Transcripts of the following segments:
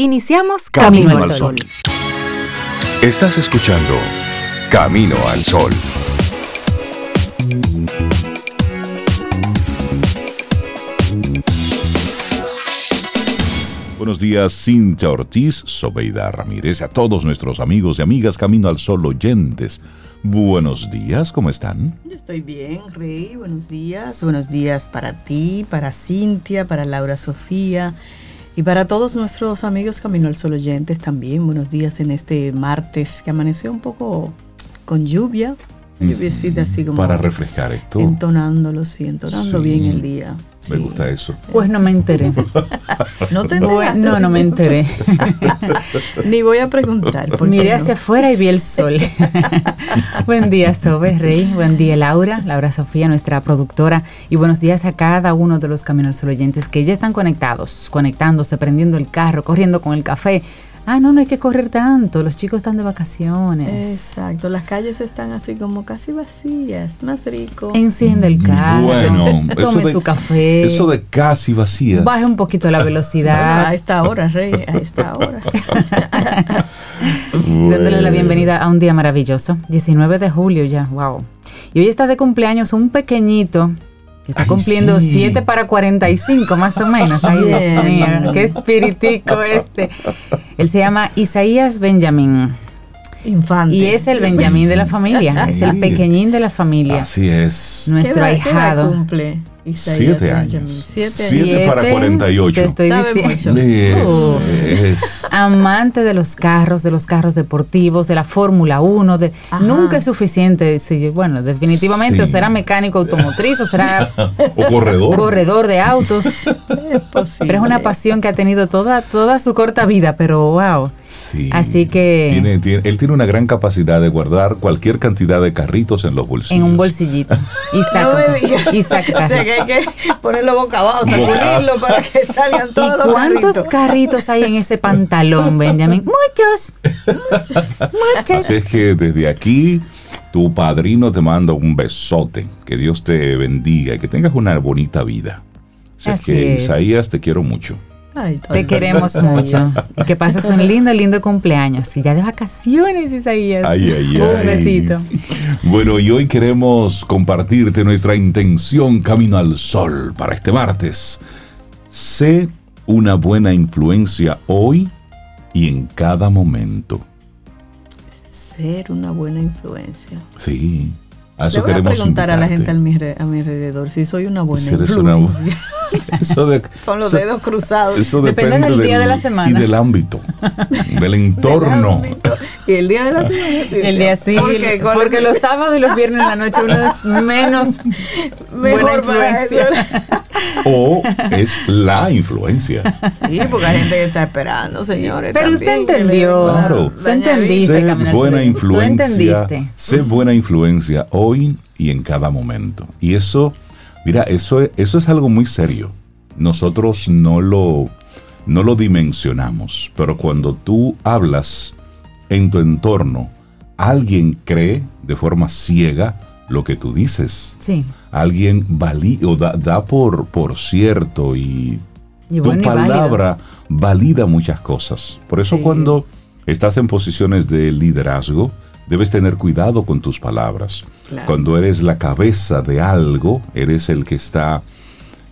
Iniciamos Camino, al Sol. Estás escuchando Camino al Sol. Buenos días, Cintia Ortiz, Sobeida Ramírez, a todos nuestros amigos y amigas Camino al Sol oyentes. Buenos días, ¿cómo están? Yo estoy bien, Rey. Buenos días. Buenos días para ti, para Cintia, para Laura Sofía y para todos nuestros amigos Camino al Sol oyentes también. Buenos días en este martes que amaneció un poco con lluvia. Lluviecita así como. Para refrescar esto. Entonándolo, sí, entonando bien el día. Me gusta eso. Pues no me enteré. no te No, no me enteré. Ni voy a preguntar. Miré hacia afuera y vi el sol. Buen día, Sobe, Rey. Buen día, Laura. Laura Sofía, nuestra productora. Y buenos días a cada uno de los Caminos Sol oyentes que ya están conectados, conectándose, prendiendo el carro, corriendo con el café, Ah, no, no hay que correr tanto, los chicos están de vacaciones. Exacto, las calles están así como casi vacías, más rico. Enciende el carro, bueno, tome su café. Eso de casi vacías. Baje un poquito la velocidad. a esta hora, Rey, a esta hora. Dándole la bienvenida a un día maravilloso, 19 de julio ya, wow. Y hoy está de cumpleaños un pequeñito Está cumpliendo 7 para 45 más o menos. Ay, Dios mío, qué espiritico este. Él se llama Isaías Benjamín. Infante. Y es el Benjamín de la familia, es el pequeñín de la familia. Así es. Nuestro ahijado. cumple? Siete años. Siete, para 48. Te estoy diciendo. Amante de los carros, de los carros deportivos, de la Fórmula 1. De, nunca es suficiente. bueno, definitivamente, o será mecánico automotriz, o será. o corredor. Corredor de autos. pero es una pasión que ha tenido toda, toda su corta vida, pero wow. Así que. él tiene una gran capacidad de guardar cualquier cantidad de carritos en los bolsillos. En un bolsillito. Y saca. y saca hay que ponerlo boca abajo, sacudirlo para que salgan todos los ¿Cuántos carritos. hay en ese pantalón, Benjamin? Muchos. Muchos. Así es que desde aquí tu padrino te manda un besote. Que Dios te bendiga y que tengas una bonita vida. Así, es que, Isaías, te quiero mucho. Te queremos mucho. que pases un lindo, lindo cumpleaños. Y ya de vacaciones, Isaías. Ay, ay, un besito. Bueno, y hoy queremos compartirte nuestra intención Camino al Sol para este martes. Sé una buena influencia hoy y en cada momento. Ser una buena influencia. Sí. A eso Le voy a preguntar a la gente a mi, alrededor si soy una buena influencia. Con los dedos cruzados. Eso depende, del día de la semana. Y del ámbito, del entorno. y el día de la semana. el día sí. Porque, los sábados y los viernes en la noche uno es menos Mejor buena influencia. o es la influencia. Sí, porque hay gente que está esperando, señores. Pero usted entendió. Claro. Tú entendiste, Sé buena influencia. Sé buena influencia hoy y en cada momento. Y eso Mira, eso, eso es algo muy serio. Nosotros no lo, no lo dimensionamos, pero cuando tú hablas en tu entorno, alguien cree de forma ciega lo que tú dices. Sí. Alguien valida, o da, por, por cierto y, tu palabra valida muchas cosas. Por eso cuando estás en posiciones de liderazgo, debes tener cuidado con tus palabras. Cuando eres la cabeza de algo, eres el que está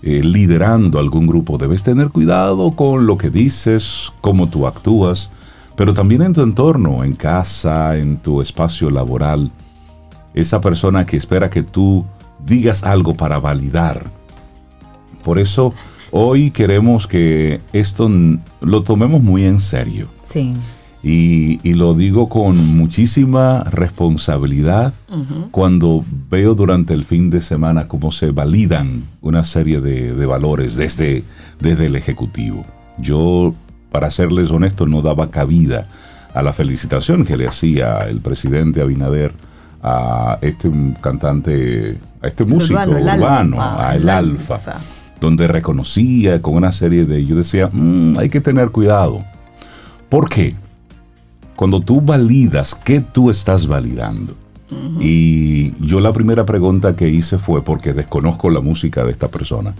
eh, liderando algún grupo, debes tener cuidado con lo que dices, cómo tú actúas, pero también en tu entorno, en casa, en tu espacio laboral. Esa persona que espera que tú digas algo para validar. Por eso hoy queremos que esto lo tomemos muy en serio. Sí. Y, lo digo con muchísima responsabilidad cuando veo durante el fin de semana cómo se validan una serie de, valores desde, desde el Ejecutivo. Yo, para serles honesto, no daba cabida a la felicitación que le hacía el presidente Abinader a este cantante, a este músico urbano, a el, alfa, donde reconocía con una serie de... Yo decía, mm, hay que tener cuidado. ¿Por qué? Cuando tú validas, ¿qué tú estás validando? Y yo la primera pregunta que hice fue, porque desconozco la música de esta persona,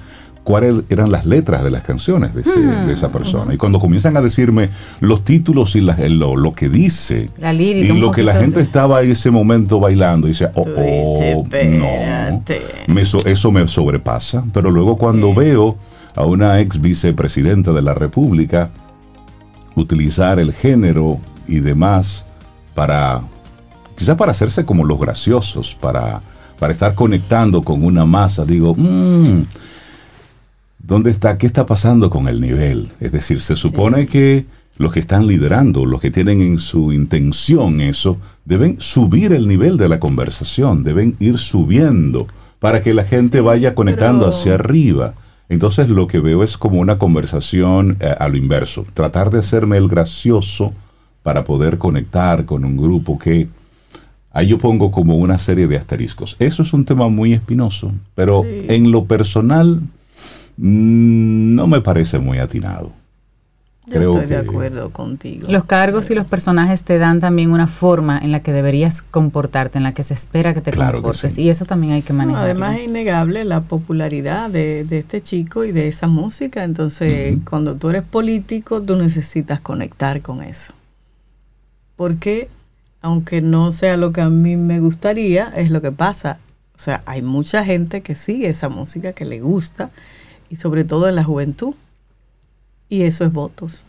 cuáles eran las letras de las canciones de, esa persona. Y cuando comienzan a decirme los títulos y lo, que dice, y lo que la gente estaba en ese momento bailando, y dice, oh, oh no, eso me sobrepasa. Pero luego cuando veo a una ex vicepresidenta de la República utilizar el género y demás para, quizás para hacerse como los graciosos, para, para estar conectando con una masa, digo, mmm, ¿Dónde está? ¿Qué está pasando con el nivel? Es decir, se supone que los que están liderando, los que tienen en su intención eso, deben subir el nivel de la conversación, deben ir subiendo para que la gente vaya conectando hacia arriba. Entonces lo que veo es como una conversación eh, a lo inverso, tratar de hacerme el gracioso para poder conectar con un grupo que ahí yo pongo como una serie de asteriscos. Eso es un tema muy espinoso, pero en lo personal Mm, no me parece muy atinado. Yo estoy de acuerdo contigo. Los cargos y los personajes te dan también una forma en la que deberías comportarte, en la que se espera que te comportes. Y eso también hay que manejar. además es innegable la popularidad de, este chico y de esa música. Entonces, cuando tú eres político, tú necesitas conectar con eso. Porque, aunque no sea lo que a mí me gustaría, es lo que pasa. O sea, hay mucha gente que sigue esa música, que le gusta y sobre todo en la juventud. Y eso es votos.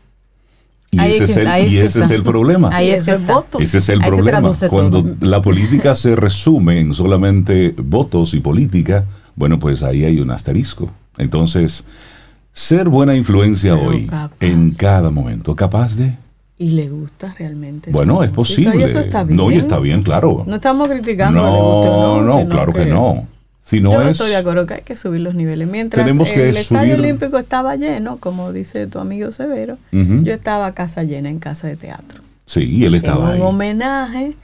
Y ese, es, el, y ese es el problema. Ahí es votos. Ese es el problema. Cuando la política se resume en solamente votos y política, bueno, pues ahí hay un asterisco. Entonces, ser buena influencia hoy, en cada momento, capaz de... Y le gusta realmente. Bueno, es posible. Y eso está bien. No, y está bien, claro. No estamos criticando. No, no, no claro que no. Si no Yo es, estoy de acuerdo que hay que subir los niveles. Mientras el Estadio Olímpico estaba lleno, como dice tu amigo Severo, yo estaba casa llena en casa de teatro. Sí, él estaba en un homenaje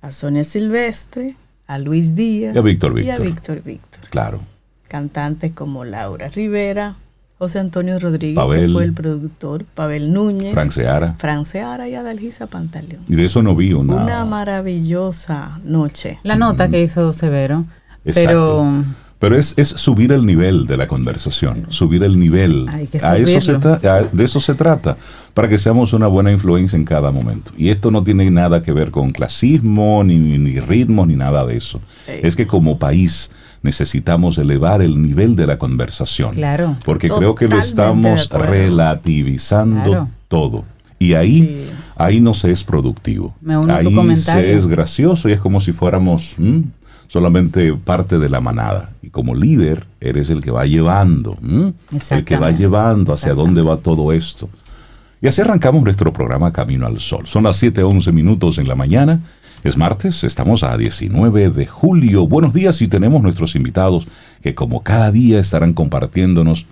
a Sonia Silvestre, a Luis Díaz y a Víctor Víctor. Y a Víctor Víctor. Claro. Cantantes como Laura Rivera, José Antonio Rodríguez, que fue el productor, Pavel Núñez, Franceara, Franceara y Adalgisa Pantaleón. Y de eso no vi una... Una maravillosa noche. La nota que hizo Severo pero, pero es, es, subir el nivel de la conversación, subir el nivel. a eso se de eso se trata, para que seamos una buena influencia en cada momento. Y esto no tiene nada que ver con clasismo, ni, ni ritmo, ni nada de eso. Es que como país necesitamos elevar el nivel de la conversación. Claro. Porque creo que lo estamos relativizando todo. Y ahí, ahí no se es productivo. ahí se es gracioso y es como si fuéramos solamente parte de la manada. Y como líder, eres el que va llevando, el que va llevando hacia dónde va todo esto. Y así arrancamos nuestro programa Camino al Sol. Son las 7:11 minutos en la mañana. Es martes, estamos a 19 de julio. Buenos días y tenemos nuestros invitados que como cada día estarán compartiéndonos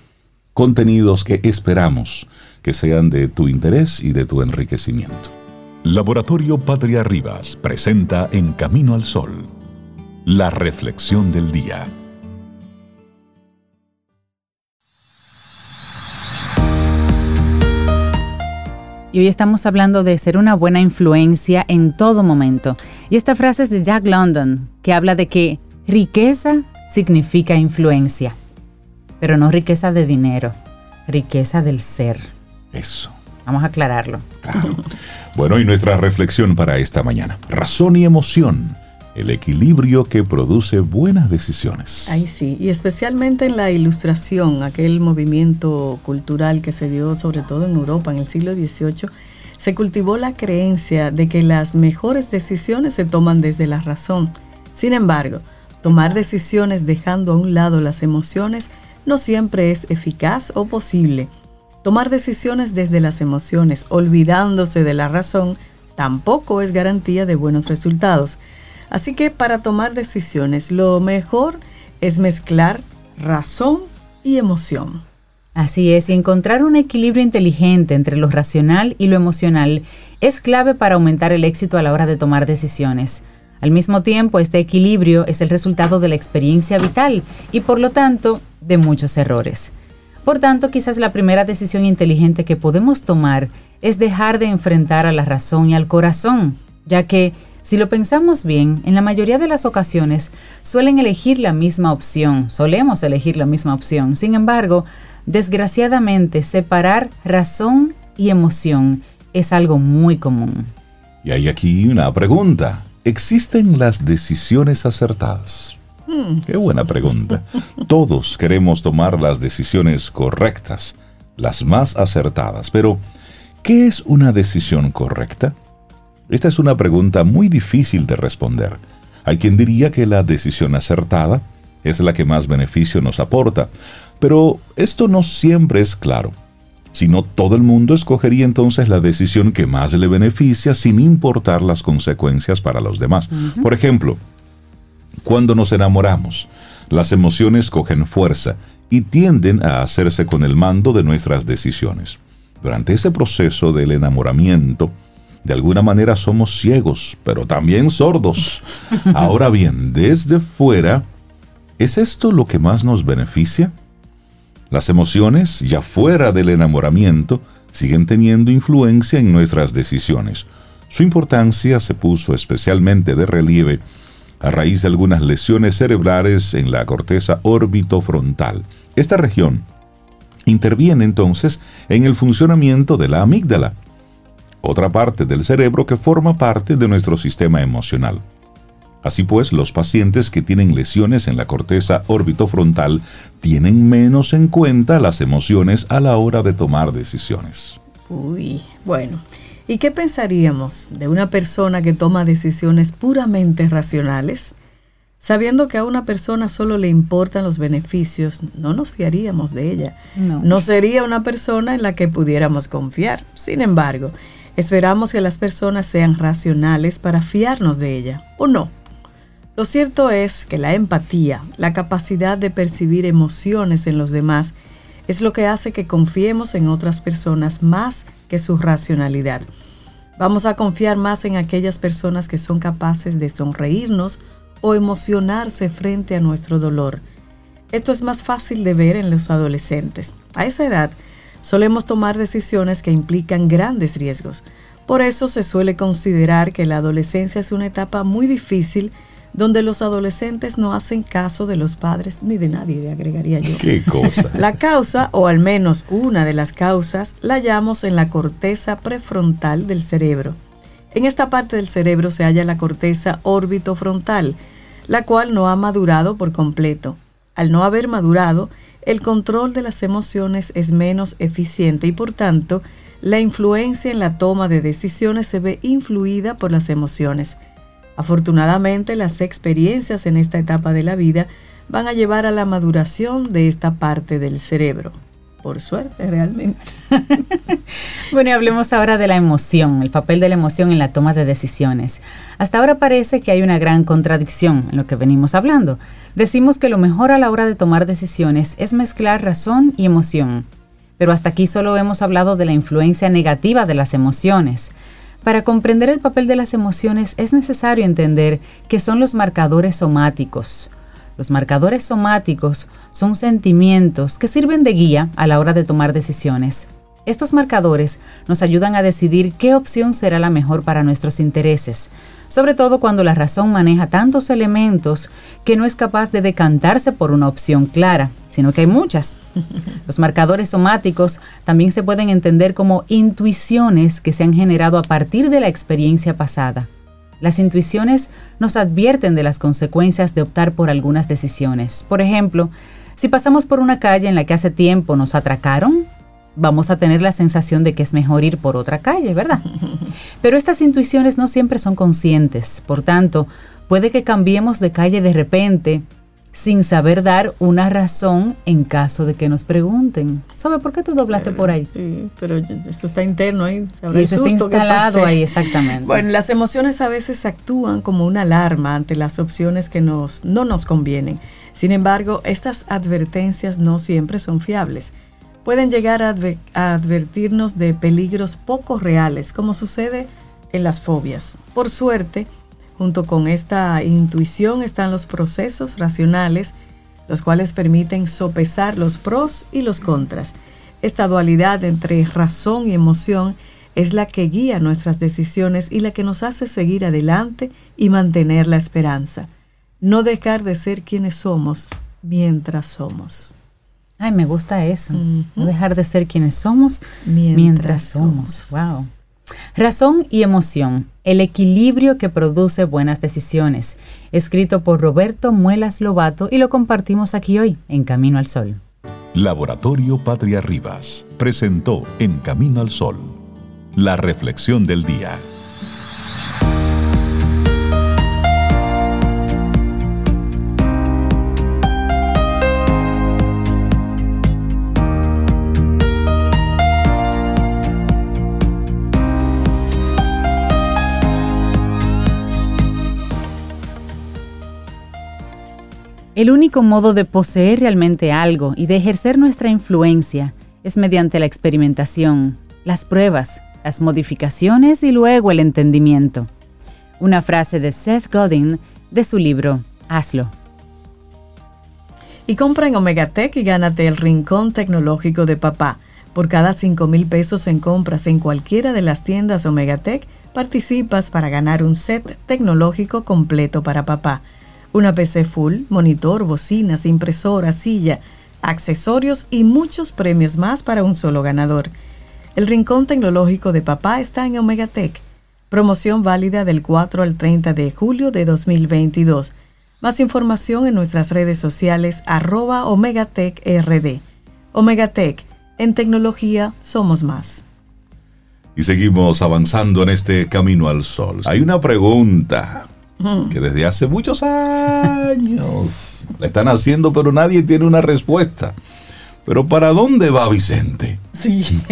contenidos que esperamos que sean de tu interés y de tu enriquecimiento. Laboratorio Patria Rivas presenta En Camino al Sol la reflexión del día. Y hoy estamos hablando de ser una buena influencia en todo momento. Y esta frase es de Jack London, que habla de que riqueza significa influencia, pero no riqueza de dinero, riqueza del ser. Eso. Vamos a aclararlo. Bueno, y nuestra reflexión para esta mañana. Razón y emoción el equilibrio que produce buenas decisiones. Ahí sí, y especialmente en la ilustración, aquel movimiento cultural que se dio sobre todo en Europa en el siglo XVIII, se cultivó la creencia de que las mejores decisiones se toman desde la razón. Sin embargo, tomar decisiones dejando a un lado las emociones no siempre es eficaz o posible. Tomar decisiones desde las emociones, olvidándose de la razón, tampoco es garantía de buenos resultados. Así que para tomar decisiones lo mejor es mezclar razón y emoción. Así es, encontrar un equilibrio inteligente entre lo racional y lo emocional es clave para aumentar el éxito a la hora de tomar decisiones. Al mismo tiempo, este equilibrio es el resultado de la experiencia vital y por lo tanto de muchos errores. Por tanto, quizás la primera decisión inteligente que podemos tomar es dejar de enfrentar a la razón y al corazón, ya que Si lo pensamos bien, en la mayoría de las ocasiones suelen elegir la misma opción, solemos elegir la misma opción. Sin embargo, desgraciadamente, separar razón y emoción es algo muy común. Y hay aquí una pregunta. ¿Existen las decisiones acertadas? Hmm. Qué buena pregunta. Todos queremos tomar las decisiones correctas, las más acertadas, pero ¿qué es una decisión correcta? Esta es una pregunta muy difícil de responder. Hay quien diría que la decisión acertada es la que más beneficio nos aporta, pero esto no siempre es claro. Si no, todo el mundo escogería entonces la decisión que más le beneficia sin importar las consecuencias para los demás. Por ejemplo, cuando nos enamoramos, las emociones cogen fuerza y tienden a hacerse con el mando de nuestras decisiones. Durante ese proceso del enamoramiento, de alguna manera somos ciegos, pero también sordos. Ahora bien, desde fuera, ¿es esto lo que más nos beneficia? Las emociones, ya fuera del enamoramiento, siguen teniendo influencia en nuestras decisiones. Su importancia se puso especialmente de relieve a raíz de algunas lesiones cerebrales en la corteza órbito-frontal. Esta región interviene entonces en el funcionamiento de la amígdala, otra parte del cerebro que forma parte de nuestro sistema emocional. Así pues, los pacientes que tienen lesiones en la corteza órbito-frontal tienen menos en cuenta las emociones a la hora de tomar decisiones. Uy, bueno. ¿Y qué pensaríamos de una persona que toma decisiones puramente racionales? Sabiendo que a una persona solo le importan los beneficios, no nos fiaríamos de ella. No. no sería una persona en la que pudiéramos confiar. Sin embargo, Esperamos que las personas sean racionales para fiarnos de ella, ¿o no? Lo cierto es que la empatía, la capacidad de percibir emociones en los demás, es lo que hace que confiemos en otras personas más que su racionalidad. Vamos a confiar más en aquellas personas que son capaces de sonreírnos o emocionarse frente a nuestro dolor. Esto es más fácil de ver en los adolescentes. A esa edad, solemos tomar decisiones que implican grandes riesgos. Por eso se suele considerar que la adolescencia es una etapa muy difícil donde los adolescentes no hacen caso de los padres ni de nadie, agregaría yo. ¿Qué cosa? La causa, o al menos una de las causas, la hallamos en la corteza prefrontal del cerebro. En esta parte del cerebro se halla la corteza órbito-frontal, la cual no ha madurado por completo. Al no haber madurado, el control de las emociones es menos eficiente y por tanto la influencia en la toma de decisiones se ve influida por las emociones. Afortunadamente las experiencias en esta etapa de la vida van a llevar a la maduración de esta parte del cerebro por suerte realmente. bueno, y hablemos ahora de la emoción, el papel de la emoción en la toma de decisiones. Hasta ahora parece que hay una gran contradicción en lo que venimos hablando. Decimos que lo mejor a la hora de tomar decisiones es mezclar razón y emoción, pero hasta aquí solo hemos hablado de la influencia negativa de las emociones. Para comprender el papel de las emociones es necesario entender que son los marcadores somáticos, los marcadores somáticos son sentimientos que sirven de guía a la hora de tomar decisiones. Estos marcadores nos ayudan a decidir qué opción será la mejor para nuestros intereses, sobre todo cuando la razón maneja tantos elementos que no es capaz de decantarse por una opción clara, sino que hay muchas. Los marcadores somáticos también se pueden entender como intuiciones que se han generado a partir de la experiencia pasada. Las intuiciones nos advierten de las consecuencias de optar por algunas decisiones. Por ejemplo, si pasamos por una calle en la que hace tiempo nos atracaron, vamos a tener la sensación de que es mejor ir por otra calle, ¿verdad? Pero estas intuiciones no siempre son conscientes, por tanto, puede que cambiemos de calle de repente sin saber dar una razón en caso de que nos pregunten. ¿Sabe por qué tú doblaste por ahí? Sí, pero eso está interno ahí. eso está instalado ahí, exactamente. Bueno, las emociones a veces actúan como una alarma ante las opciones que nos, no nos convienen. Sin embargo, estas advertencias no siempre son fiables. Pueden llegar a, advertirnos de peligros poco reales, como sucede en las fobias. Por suerte, Junto con esta intuición están los procesos racionales, los cuales permiten sopesar los pros y los contras. Esta dualidad entre razón y emoción es la que guía nuestras decisiones y la que nos hace seguir adelante y mantener la esperanza. No dejar de ser quienes somos mientras somos. Ay, me gusta eso. No dejar de ser quienes somos mientras, somos. Wow. Razón y emoción, el equilibrio que produce buenas decisiones. Escrito por Roberto Muelas Lobato y lo compartimos aquí hoy en Camino al Sol. Laboratorio Patria Rivas presentó En Camino al Sol la reflexión del día. El único modo de poseer realmente algo y de ejercer nuestra influencia es mediante la experimentación, las pruebas, las modificaciones y luego el entendimiento. Una frase de Seth Godin de su libro Hazlo. Y compra en Omegatech y gánate el rincón tecnológico de papá. Por cada 5 mil pesos en compras en cualquiera de las tiendas Omegatech, participas para ganar un set tecnológico completo para papá una PC full, monitor, bocinas, impresora, silla, accesorios y muchos premios más para un solo ganador. El Rincón Tecnológico de Papá está en Omega Tech. Promoción válida del 4 al 30 de julio de 2022. Más información en nuestras redes sociales arroba OmegaTechRD. Tech, en tecnología somos más. Y seguimos avanzando en este camino al sol. Hay una pregunta que desde hace muchos años la están haciendo, pero nadie tiene una respuesta. Pero ¿para dónde va Vicente? Sí.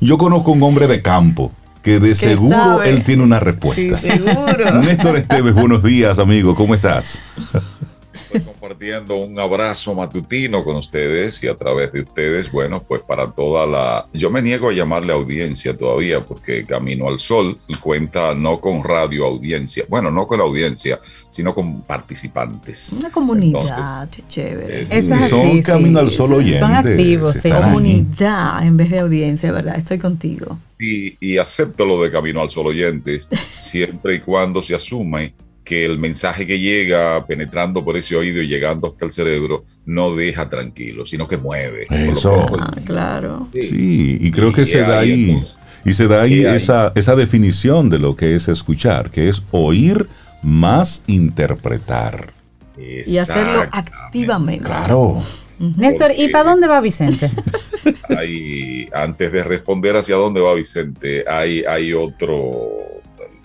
Yo conozco un hombre de campo que de seguro él tiene una respuesta. Sí, seguro. Néstor Esteves, buenos días, amigo, ¿cómo estás? compartiendo un abrazo matutino con ustedes y a través de ustedes, bueno, pues para toda la... Yo me niego a llamarle audiencia todavía porque Camino al Sol cuenta no con radio audiencia, bueno, no con la audiencia, sino con participantes. Una comunidad, chévere. son Camino al Sol oyentes. Son activos, sí. Comunidad en vez de audiencia, ¿verdad? Estoy contigo. Y, y acepto lo de Camino al Sol oyentes siempre y cuando se asume que el mensaje que llega penetrando por ese oído y llegando hasta el cerebro no deja tranquilo, sino que mueve. Eso. Ah, claro. Sí, y creo que se da ahí, y se da ahí esa, esa definición de lo que es escuchar, que es oír más interpretar. Y hacerlo activamente. Claro. Néstor, ¿y para dónde va Vicente? hay, antes de responder hacia dónde va Vicente, hay, hay otro,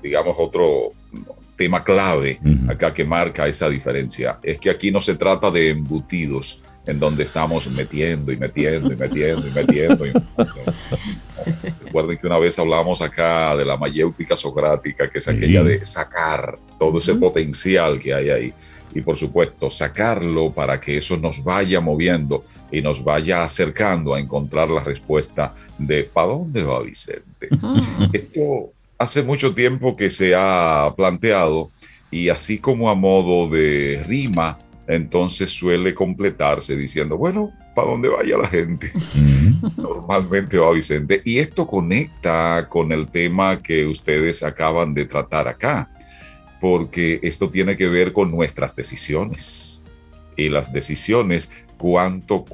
digamos, otro tema clave acá que marca esa diferencia es que aquí no se trata de embutidos en donde estamos metiendo y metiendo y metiendo y metiendo. Recuerden que una vez hablamos acá de la mayéutica socrática, que es aquella de sacar todo ese potencial que hay ahí. Y por supuesto, sacarlo para que eso nos vaya moviendo y nos vaya acercando a encontrar la respuesta de ¿para dónde va Vicente? Esto hace mucho tiempo que se ha planteado y así como a modo de rima, entonces suele completarse diciendo, bueno, ¿para dónde vaya la gente? Normalmente va Vicente. Y esto conecta con el tema que ustedes acaban de tratar acá, porque esto tiene que ver con nuestras decisiones. Y las decisiones, cuánto,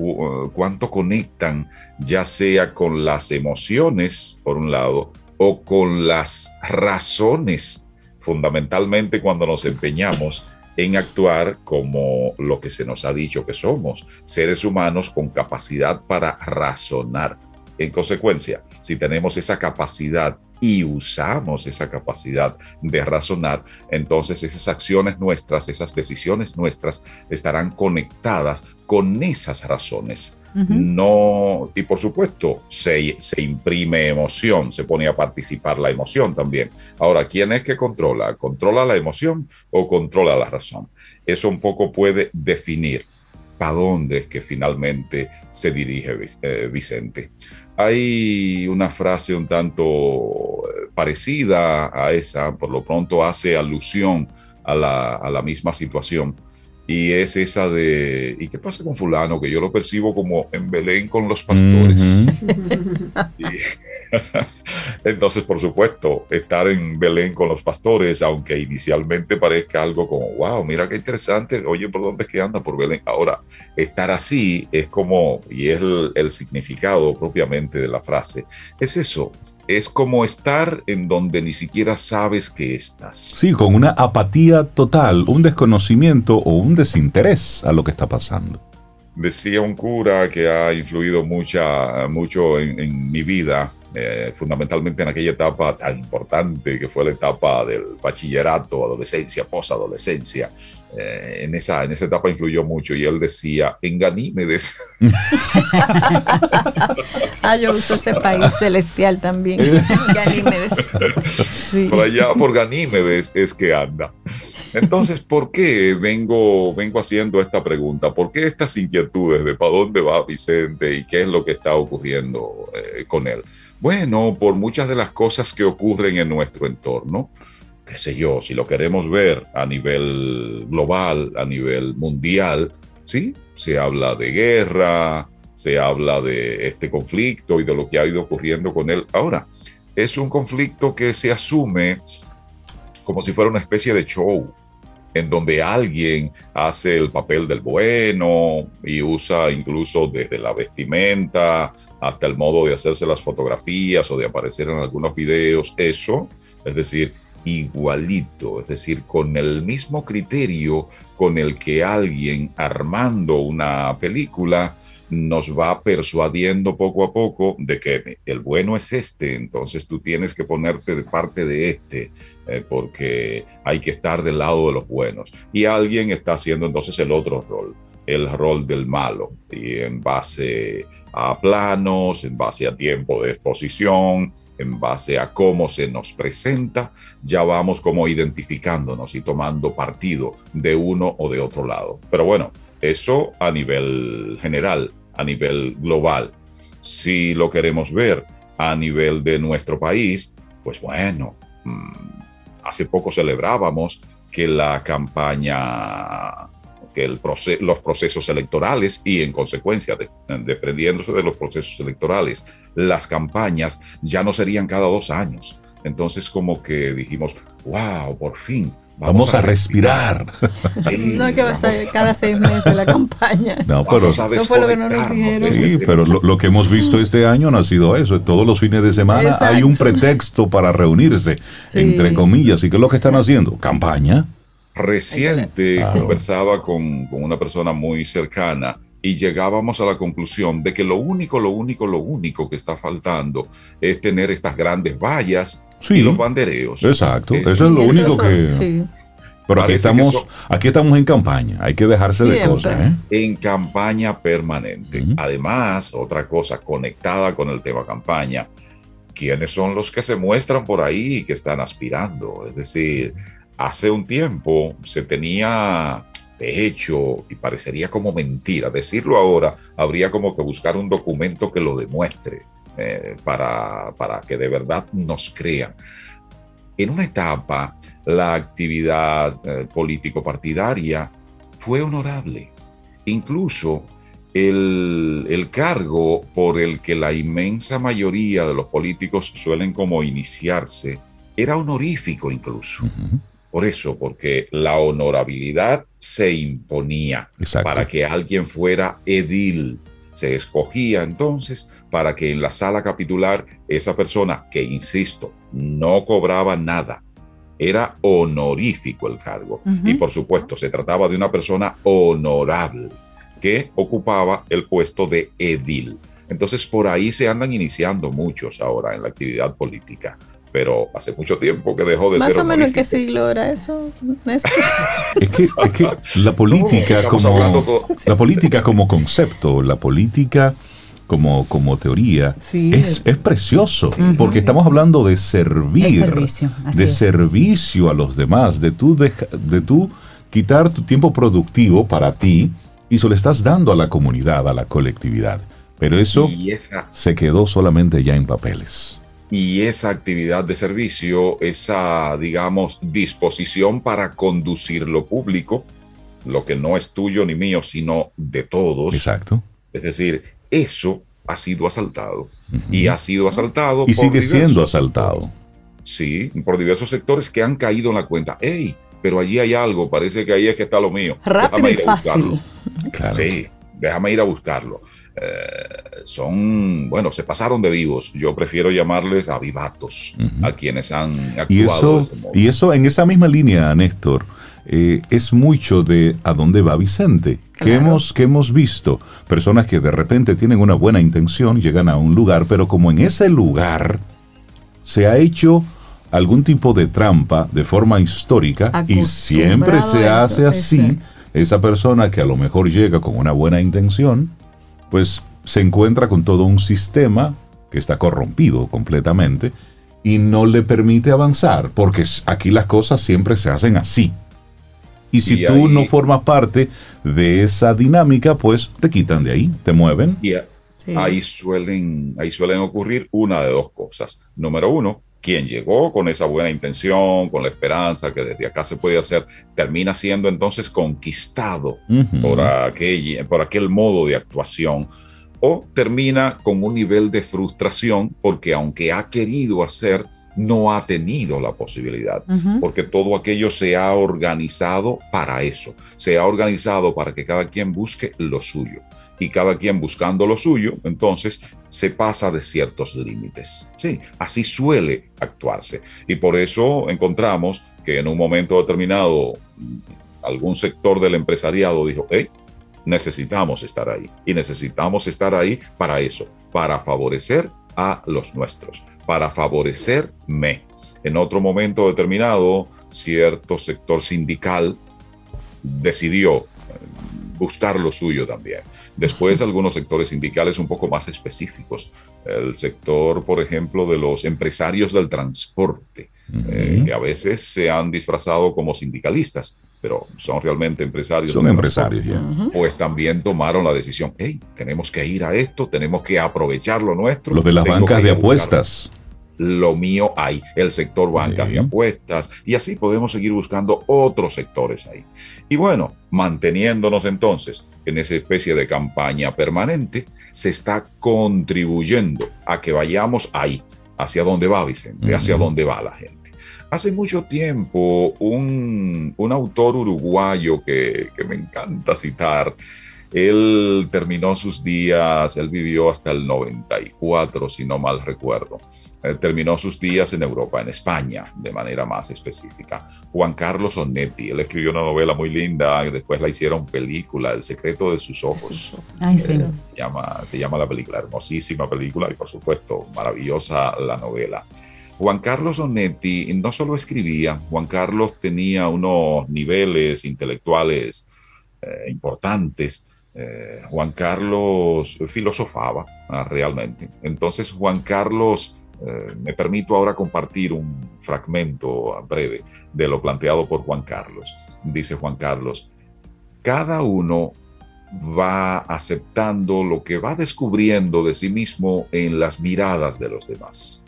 cuánto conectan, ya sea con las emociones, por un lado, o con las razones, fundamentalmente cuando nos empeñamos en actuar como lo que se nos ha dicho que somos, seres humanos con capacidad para razonar. En consecuencia, si tenemos esa capacidad y usamos esa capacidad de razonar, entonces esas acciones nuestras, esas decisiones nuestras estarán conectadas con esas razones. No, y por supuesto, se, se imprime emoción, se pone a participar la emoción también. Ahora, ¿quién es que controla? ¿Controla la emoción o controla la razón? Eso un poco puede definir para dónde es que finalmente se dirige eh, Vicente. Hay una frase un tanto eh, parecida a esa, por lo pronto hace alusión a la, misma situación, y es esa de, ¿y qué pasa con fulano? Que yo lo percibo como en Belén con los pastores. entonces, por supuesto, estar en Belén con los pastores, aunque inicialmente parezca algo como, wow, mira qué interesante, oye, ¿por dónde es que anda? Por Belén. Ahora, estar así es como, y es el significado propiamente de la frase, es eso, es como estar en donde ni siquiera sabes que estás. Sí, con una apatía total, un desconocimiento o un desinterés a lo que está pasando. Decía un cura que ha influido mucha, mucho en, mi vida, eh, fundamentalmente en aquella etapa tan importante que fue la etapa del bachillerato, adolescencia, posadolescencia, eh, en, esa, en esa etapa influyó mucho y él decía, en Ganímedes. ah, yo uso ese país celestial también, Ganímedes. Por allá, por Ganímedes es que anda. Entonces, ¿por qué vengo, vengo haciendo esta pregunta? ¿Por qué estas inquietudes de para dónde va Vicente y qué es lo que está ocurriendo eh, con él? Bueno, por muchas de las cosas que ocurren en nuestro entorno qué sé yo, si lo queremos ver a nivel global, a nivel mundial, sí, se habla de guerra, se habla de este conflicto y de lo que ha ido ocurriendo con él. Ahora, es un conflicto que se asume como si fuera una especie de show, en donde alguien hace el papel del bueno y usa incluso desde la vestimenta hasta el modo de hacerse las fotografías o de aparecer en algunos videos, eso, es decir, igualito, es decir, con el mismo criterio con el que alguien armando una película nos va persuadiendo poco a poco de que el bueno es este, entonces tú tienes que ponerte de parte de este, eh, porque hay que estar del lado de los buenos. Y alguien está haciendo entonces el otro rol, el rol del malo, y en base a planos, en base a tiempo de exposición, en base a cómo se nos presenta, ya vamos como identificándonos y tomando partido de uno o de otro lado. Pero bueno, eso a nivel general, a nivel global. Si lo queremos ver a nivel de nuestro país, pues bueno, mm, hace poco celebrábamos que la campaña que el los procesos electorales y en consecuencia, de, desprendiéndose de los procesos electorales, las campañas ya no serían cada dos años. Entonces como que dijimos, wow, por fin. Vamos, a, respirar. no es que va a ser cada seis meses la campaña. No, pero eso fue lo que no nos dijeron. Sí, pero lo, que hemos visto este año no ha sido eso. Todos los fines de semana hay un pretexto para reunirse, entre comillas. ¿Y qué es lo que están haciendo? Campaña reciente conversaba con, una persona muy cercana y llegábamos a la conclusión de que lo único, lo único, lo único que está faltando es tener estas grandes vallas y los bandereos. Exacto, eso, es lo único que... Pero aquí estamos, aquí estamos en campaña, hay que dejarse de cosas. ¿eh? En campaña permanente. Además, otra cosa conectada con el tema campaña, ¿quiénes son los que se muestran por ahí y que están aspirando? Es decir, hace un tiempo se tenía de hecho y parecería como mentira. Decirlo ahora habría como que buscar un documento que lo demuestre eh, para, para que de verdad nos crean. En una etapa, la actividad eh, político-partidaria fue honorable. Incluso el, el, cargo por el que la inmensa mayoría de los políticos suelen como iniciarse era honorífico incluso. Por eso, porque la honorabilidad se imponía para que alguien fuera edil. Se escogía entonces para que en la sala capitular esa persona, que insisto, no cobraba nada, era honorífico el cargo. Y por supuesto, se trataba de una persona honorable que ocupaba el puesto de edil. Entonces, por ahí se andan iniciando muchos ahora en la actividad política pero hace mucho tiempo que dejó de ser. Más o menos en qué siglo era eso. es, que, es que la política como la política como concepto, la política como, como teoría es, es, precioso, porque estamos hablando de servir, de servicio a los demás, de tú, de, de tú quitar tu tiempo productivo para ti y se lo estás dando a la comunidad, a la colectividad. Pero eso se quedó solamente ya en papeles y esa actividad de servicio, esa, digamos, disposición para conducir lo público, lo que no es tuyo ni mío, sino de todos. Exacto. Es decir, eso ha sido asaltado y ha sido asaltado. Y sigue siendo asaltado. Sí, por diversos sectores que han caído en la cuenta. ¡Ey! Pero allí hay algo, parece que ahí es que está lo mío. Rápido y fácil. Sí, déjame ir a buscarlo. Eh, son, bueno, se pasaron de vivos. Yo prefiero llamarles avivatos a quienes han actuado. Y eso, y eso en esa misma línea, Néstor, eh, es mucho de a dónde va Vicente. Que, hemos, que hemos visto personas que de repente tienen una buena intención, llegan a un lugar, pero como en ese lugar se ha hecho algún tipo de trampa de forma histórica y siempre se hace así, esa persona que a lo mejor llega con una buena intención, pues se encuentra con todo un sistema que está corrompido completamente y no le permite avanzar, porque aquí las cosas siempre se hacen así. Y si tú no formas parte de esa dinámica, pues te quitan de ahí, te mueven. Y ahí, suelen, ahí suelen ocurrir una de dos cosas. Número uno, quien llegó con esa buena intención, con la esperanza que desde acá se puede hacer, termina siendo entonces conquistado por, aquel, por aquel modo de actuación o termina con un nivel de frustración porque aunque ha querido hacer, no ha tenido la posibilidad, porque todo aquello se ha organizado para eso, se ha organizado para que cada quien busque lo suyo y cada quien buscando lo suyo, entonces se pasa de ciertos límites. Sí, así suele actuarse. Y por eso encontramos que en un momento determinado algún sector del empresariado dijo, hey, necesitamos estar ahí. Y necesitamos estar ahí para eso, para favorecer a los nuestros, para favorecerme. En otro momento determinado, cierto sector sindical decidió buscar lo suyo también. Después algunos sectores sindicales un poco más específicos. El sector, por ejemplo, de los empresarios del transporte, eh, que a veces se han disfrazado como sindicalistas, pero son realmente empresarios. Son empresarios, ya. Pues también tomaron la decisión, hey, tenemos que ir a esto, tenemos que aprovechar lo nuestro. Los de las bancas de apuestas lo mío hay, el sector bancas y apuestas, y así podemos seguir buscando otros sectores ahí. Y bueno, manteniéndonos entonces en esa especie de campaña permanente, se está contribuyendo a que vayamos ahí, hacia donde va Vicente, hacia donde va la gente. Hace mucho tiempo, un, autor uruguayo que, que me encanta citar, él terminó sus días, él vivió hasta el 94, si no mal recuerdo terminó sus días en Europa, en España, de manera más específica. Juan Carlos Onetti, él escribió una novela muy linda, y después la hicieron película, El secreto de sus ojos. Ay, sí. Eh, se, llama, se llama la película, hermosísima película y por supuesto maravillosa la novela. Juan Carlos Onetti no solo escribía, Juan Carlos tenía unos niveles intelectuales eh, importantes. Juan Carlos filosofaba ah, realmente. Entonces Juan Carlos eh, me permito ahora compartir un fragmento breve de lo planteado por Juan Carlos. Dice Juan Carlos, cada uno va aceptando lo que va descubriendo de sí mismo en las miradas de los demás.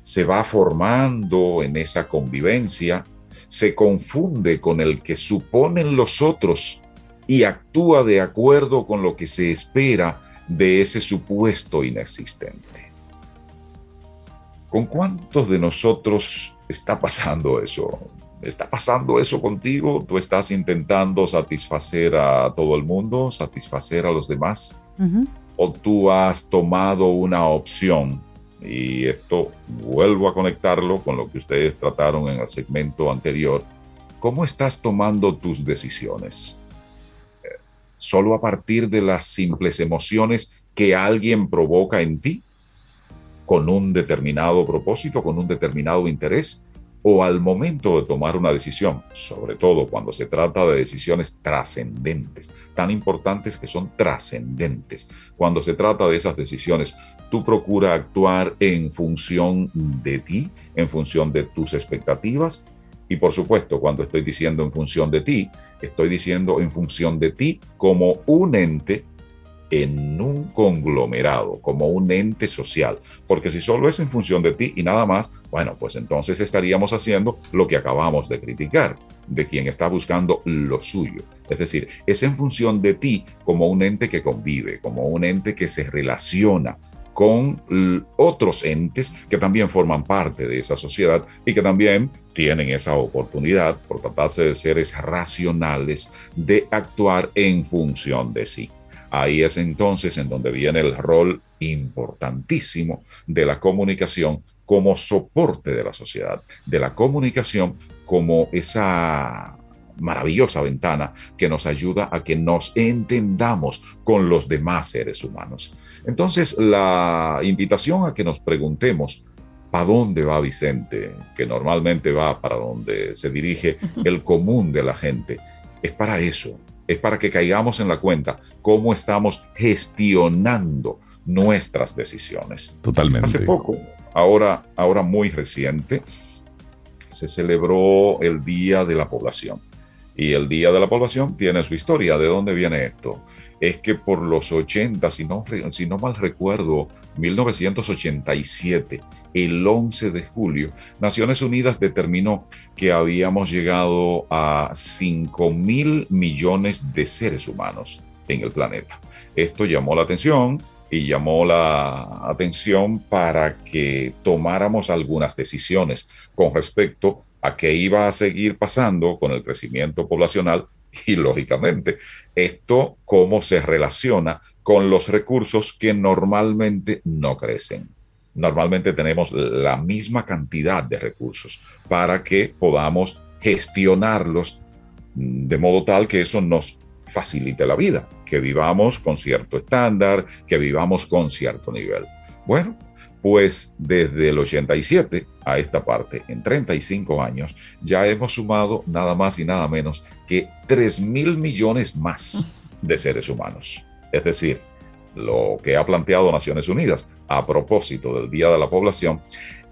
Se va formando en esa convivencia, se confunde con el que suponen los otros y actúa de acuerdo con lo que se espera de ese supuesto inexistente. ¿Con cuántos de nosotros está pasando eso? ¿Está pasando eso contigo? ¿Tú estás intentando satisfacer a todo el mundo, satisfacer a los demás? ¿O tú has tomado una opción? Y esto vuelvo a conectarlo con lo que ustedes trataron en el segmento anterior. ¿Cómo estás tomando tus decisiones? ¿Solo a partir de las simples emociones que alguien provoca en ti? Con un determinado propósito, con un determinado interés, o al momento de tomar una decisión, sobre todo cuando se trata de decisiones trascendentes, tan importantes que son trascendentes. Cuando se trata de esas decisiones, tú procura actuar en función de ti, en función de tus expectativas. Y por supuesto, cuando estoy diciendo en función de ti, estoy diciendo en función de ti como un ente en un conglomerado, como un ente social, porque si solo es en función de ti y nada más, bueno, pues entonces estaríamos haciendo lo que acabamos de criticar, de quien está buscando lo suyo. Es decir, es en función de ti como un ente que convive, como un ente que se relaciona, con otros entes que también forman parte de esa sociedad y que también tienen esa oportunidad, por tratarse de seres racionales, de actuar en función de sí. Ahí es entonces en donde viene el rol importantísimo de la comunicación como soporte de la sociedad, de la comunicación como esa maravillosa ventana que nos ayuda a que nos entendamos con los demás seres humanos. Entonces, la invitación a que nos preguntemos, ¿para dónde va Vicente? Que normalmente va para donde se dirige el común de la gente. Es para eso, es para que caigamos en la cuenta cómo estamos gestionando nuestras decisiones. Totalmente. Hace poco, ahora, ahora muy reciente, se celebró el Día de la Población. Y el Día de la Población tiene su historia. ¿De dónde viene esto? Es que por los 80, si no, si no mal recuerdo, 1987, el 11 de julio, Naciones Unidas determinó que habíamos llegado a 5 mil millones de seres humanos en el planeta. Esto llamó la atención y llamó la atención para que tomáramos algunas decisiones con respecto a qué iba a seguir pasando con el crecimiento poblacional y lógicamente esto cómo se relaciona con los recursos que normalmente no crecen. Normalmente tenemos la misma cantidad de recursos para que podamos gestionarlos de modo tal que eso nos facilite la vida, que vivamos con cierto estándar, que vivamos con cierto nivel. Bueno, pues desde el 87 a esta parte, en 35 años, ya hemos sumado nada más y nada menos que 3 mil millones más de seres humanos. Es decir, lo que ha planteado Naciones Unidas a propósito del Día de la Población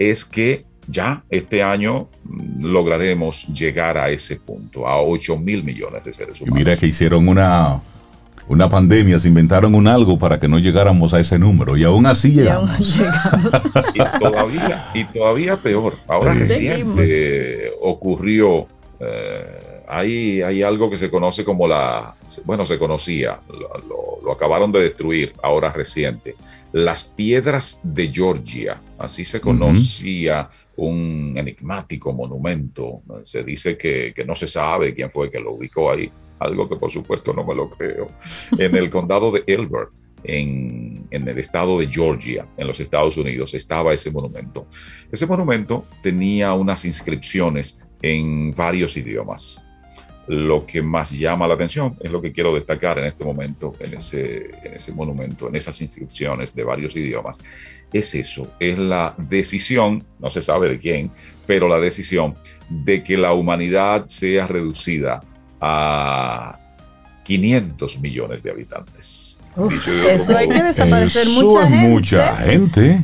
es que ya este año mm, lograremos llegar a ese punto, a 8 mil millones de seres humanos. Y mira que hicieron una una pandemia, se inventaron un algo para que no llegáramos a ese número y aún así llegamos. Y, todavía, y todavía peor. Ahora reciente ocurrió, eh, hay, hay, algo que se conoce como la, bueno, se conocía, lo, acabaron de destruir ahora reciente, las piedras de Georgia, así se conocía. un enigmático monumento. Se dice que, que no se sabe quién fue que lo ubicó ahí algo que por supuesto no me lo creo, en el condado de Elbert, en, en, el estado de Georgia, en los Estados Unidos, estaba ese monumento. Ese monumento tenía unas inscripciones en varios idiomas. Lo que más llama la atención es lo que quiero destacar en este momento, en ese, en ese monumento, en esas inscripciones de varios idiomas. Es eso, es la decisión, no se sabe de quién, pero la decisión de que la humanidad sea reducida a 500 millones de habitantes. eso hay que desaparecer mucha gente. mucha gente.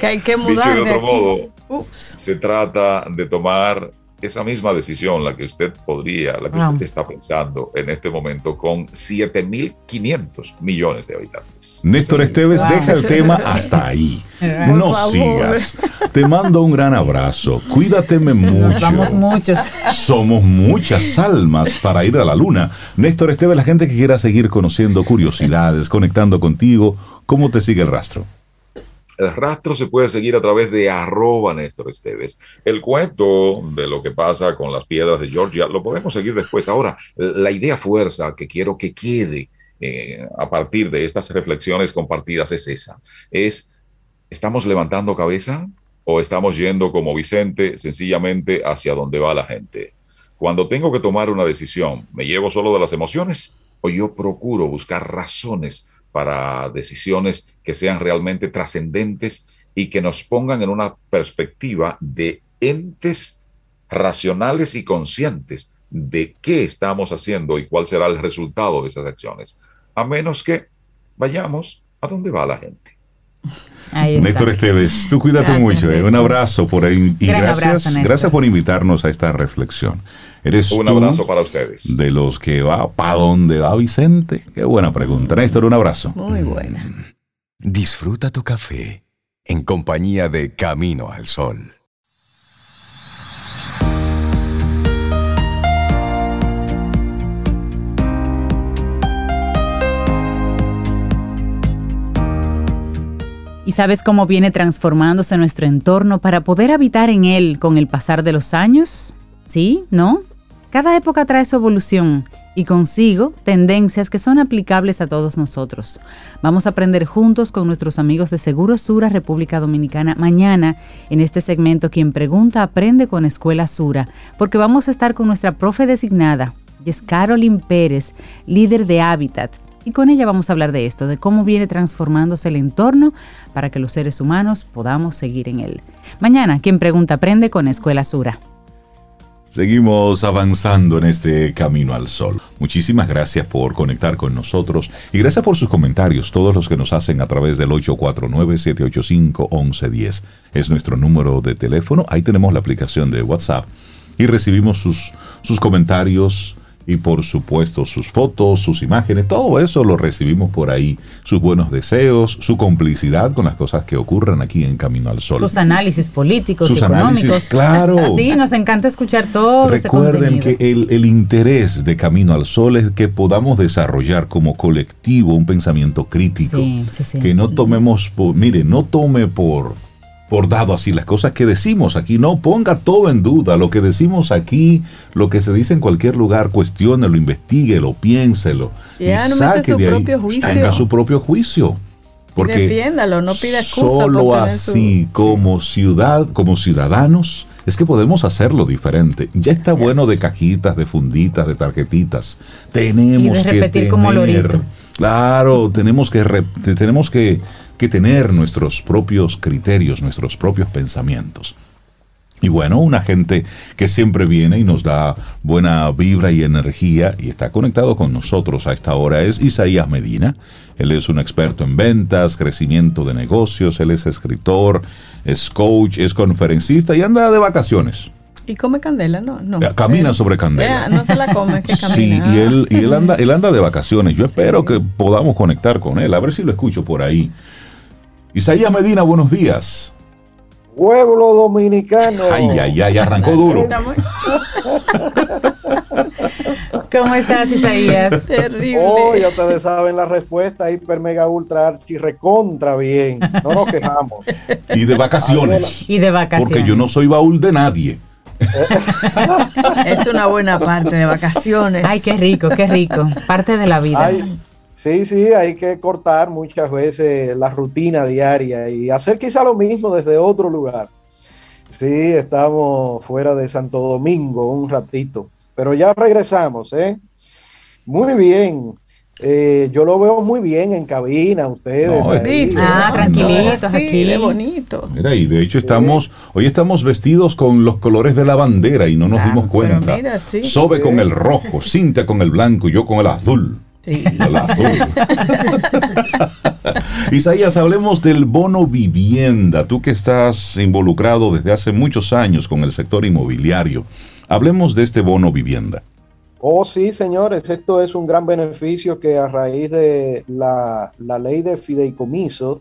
Que hay que mudar. de, otro modo, se trata de tomar esa misma decisión, la que usted podría, la que usted está pensando en este momento, con 7.500 millones de habitantes. Néstor Esteves, deja el tema hasta ahí. no sigas. Te mando un gran abrazo. Cuídateme mucho. Vamos muchos. Somos muchas almas para ir a la luna. Néstor Esteves, la gente que quiera seguir conociendo curiosidades, conectando contigo, ¿cómo te sigue el rastro? El rastro se puede seguir a través de arroba Néstor Esteves. El cuento de lo que pasa con las piedras de Georgia lo podemos seguir después. Ahora, la idea fuerza que quiero que quede eh, a partir de estas reflexiones compartidas es esa. Es, ¿estamos levantando cabeza o estamos yendo como Vicente sencillamente hacia donde va la gente? Cuando tengo que tomar una decisión, ¿me llevo solo de las emociones o yo procuro buscar razones para decisiones que sean realmente trascendentes y que nos pongan en una perspectiva de entes racionales y conscientes de qué estamos haciendo y cuál será el resultado de esas acciones, a menos que vayamos a donde va la gente. Néstor Esteves, tú cuídate mucho. Eh. Un abrazo por ahí y gracias, gracias por invitarnos a esta reflexión. ¿Eres un abrazo para ustedes. De los que va, ¿para dónde va Vicente? Qué buena pregunta. Néstor, un abrazo. Muy buena. Disfruta tu café en compañía de Camino al Sol. ¿Y sabes cómo viene transformándose nuestro entorno para poder habitar en él con el pasar de los años? ¿Sí? ¿No? Cada época trae su evolución y consigo tendencias que son aplicables a todos nosotros. Vamos a aprender juntos con nuestros amigos de Seguro Sura República Dominicana mañana en este segmento Quien Pregunta Aprende con Escuela Sura, porque vamos a estar con nuestra profe designada, y es Carolyn Pérez, líder de Habitat y con ella vamos a hablar de esto, de cómo viene transformándose el entorno para que los seres humanos podamos seguir en él. Mañana, quien pregunta aprende con Escuela Sura. Seguimos avanzando en este camino al sol. Muchísimas gracias por conectar con nosotros y gracias por sus comentarios, todos los que nos hacen a través del 849-785-1110. Es nuestro número de teléfono, ahí tenemos la aplicación de WhatsApp y recibimos sus, sus comentarios, y por supuesto sus fotos, sus imágenes, todo eso lo recibimos por ahí, sus buenos deseos, su complicidad con las cosas que ocurren aquí en Camino al Sol. Sus análisis políticos, sus económicos. Análisis, claro. Sí, nos encanta escuchar todo. Recuerden que el, el, interés de Camino al Sol es que podamos desarrollar como colectivo un pensamiento crítico. Sí, sí, sí. Que no tomemos, por, mire, no tome por por dado así las cosas que decimos aquí. No ponga todo en duda. Lo que decimos aquí, lo que se dice en cualquier lugar, cuestiónelo, investiguelo, piénselo. Ya, y no saque su de propio juicio. Tenga su propio juicio. Porque defiéndalo, no pida excusa Solo así, como ciudad, como ciudadanos, es que podemos hacerlo diferente. Ya está bueno de cajitas, de funditas, de tarjetitas. Tenemos y de repetir que como lorito. Claro, tenemos que tenemos que que tener nuestros propios criterios, nuestros propios pensamientos. Y bueno, una gente que siempre viene y nos da buena vibra y energía y está conectado con nosotros a esta hora es Isaías Medina. Él es un experto en ventas, crecimiento de negocios, él es escritor, es coach, es conferencista y anda de vacaciones. Y come candela, ¿no? no camina sobre candela. no se la come, que camina. Sí, y él, y él, anda, él anda de vacaciones. Yo espero que podamos conectar con él, a ver si lo escucho por ahí. Isaías Medina, buenos días. Pueblo dominicano. Ay, ay, ay, arrancó duro. ¿Cómo estás, Isaías? Terrible. Oh, ya ustedes saben la respuesta, hiper, mega, ultra, archi, recontra bien. No nos quejamos. Y de vacaciones. Y de vacaciones. Porque yo no soy baúl de nadie. es una buena parte de vacaciones. Ay, qué rico, qué rico. Parte de la vida. Sí, sí, hay que cortar muchas veces la rutina diaria y hacer quizá lo mismo desde otro lugar. Sí, estamos fuera de Santo Domingo un ratito, pero ya regresamos, ¿eh? Muy bien. Eh, yo lo veo muy bien en cabina, ustedes. ah, tranquilitos aquí. de bonito. Mira, y de hecho estamos, hoy estamos vestidos con los colores de la bandera y no nos ah, dimos cuenta. Mira, sí. Sobe con el rojo, Cinta con el blanco y yo con el azul. Sí. Isaías, hablemos del bono vivienda. Tú que estás involucrado desde hace muchos años con el sector inmobiliario. Hablemos de este bono vivienda. Oh, sí, señores, esto es un gran beneficio que a raíz de la, ley de fideicomiso,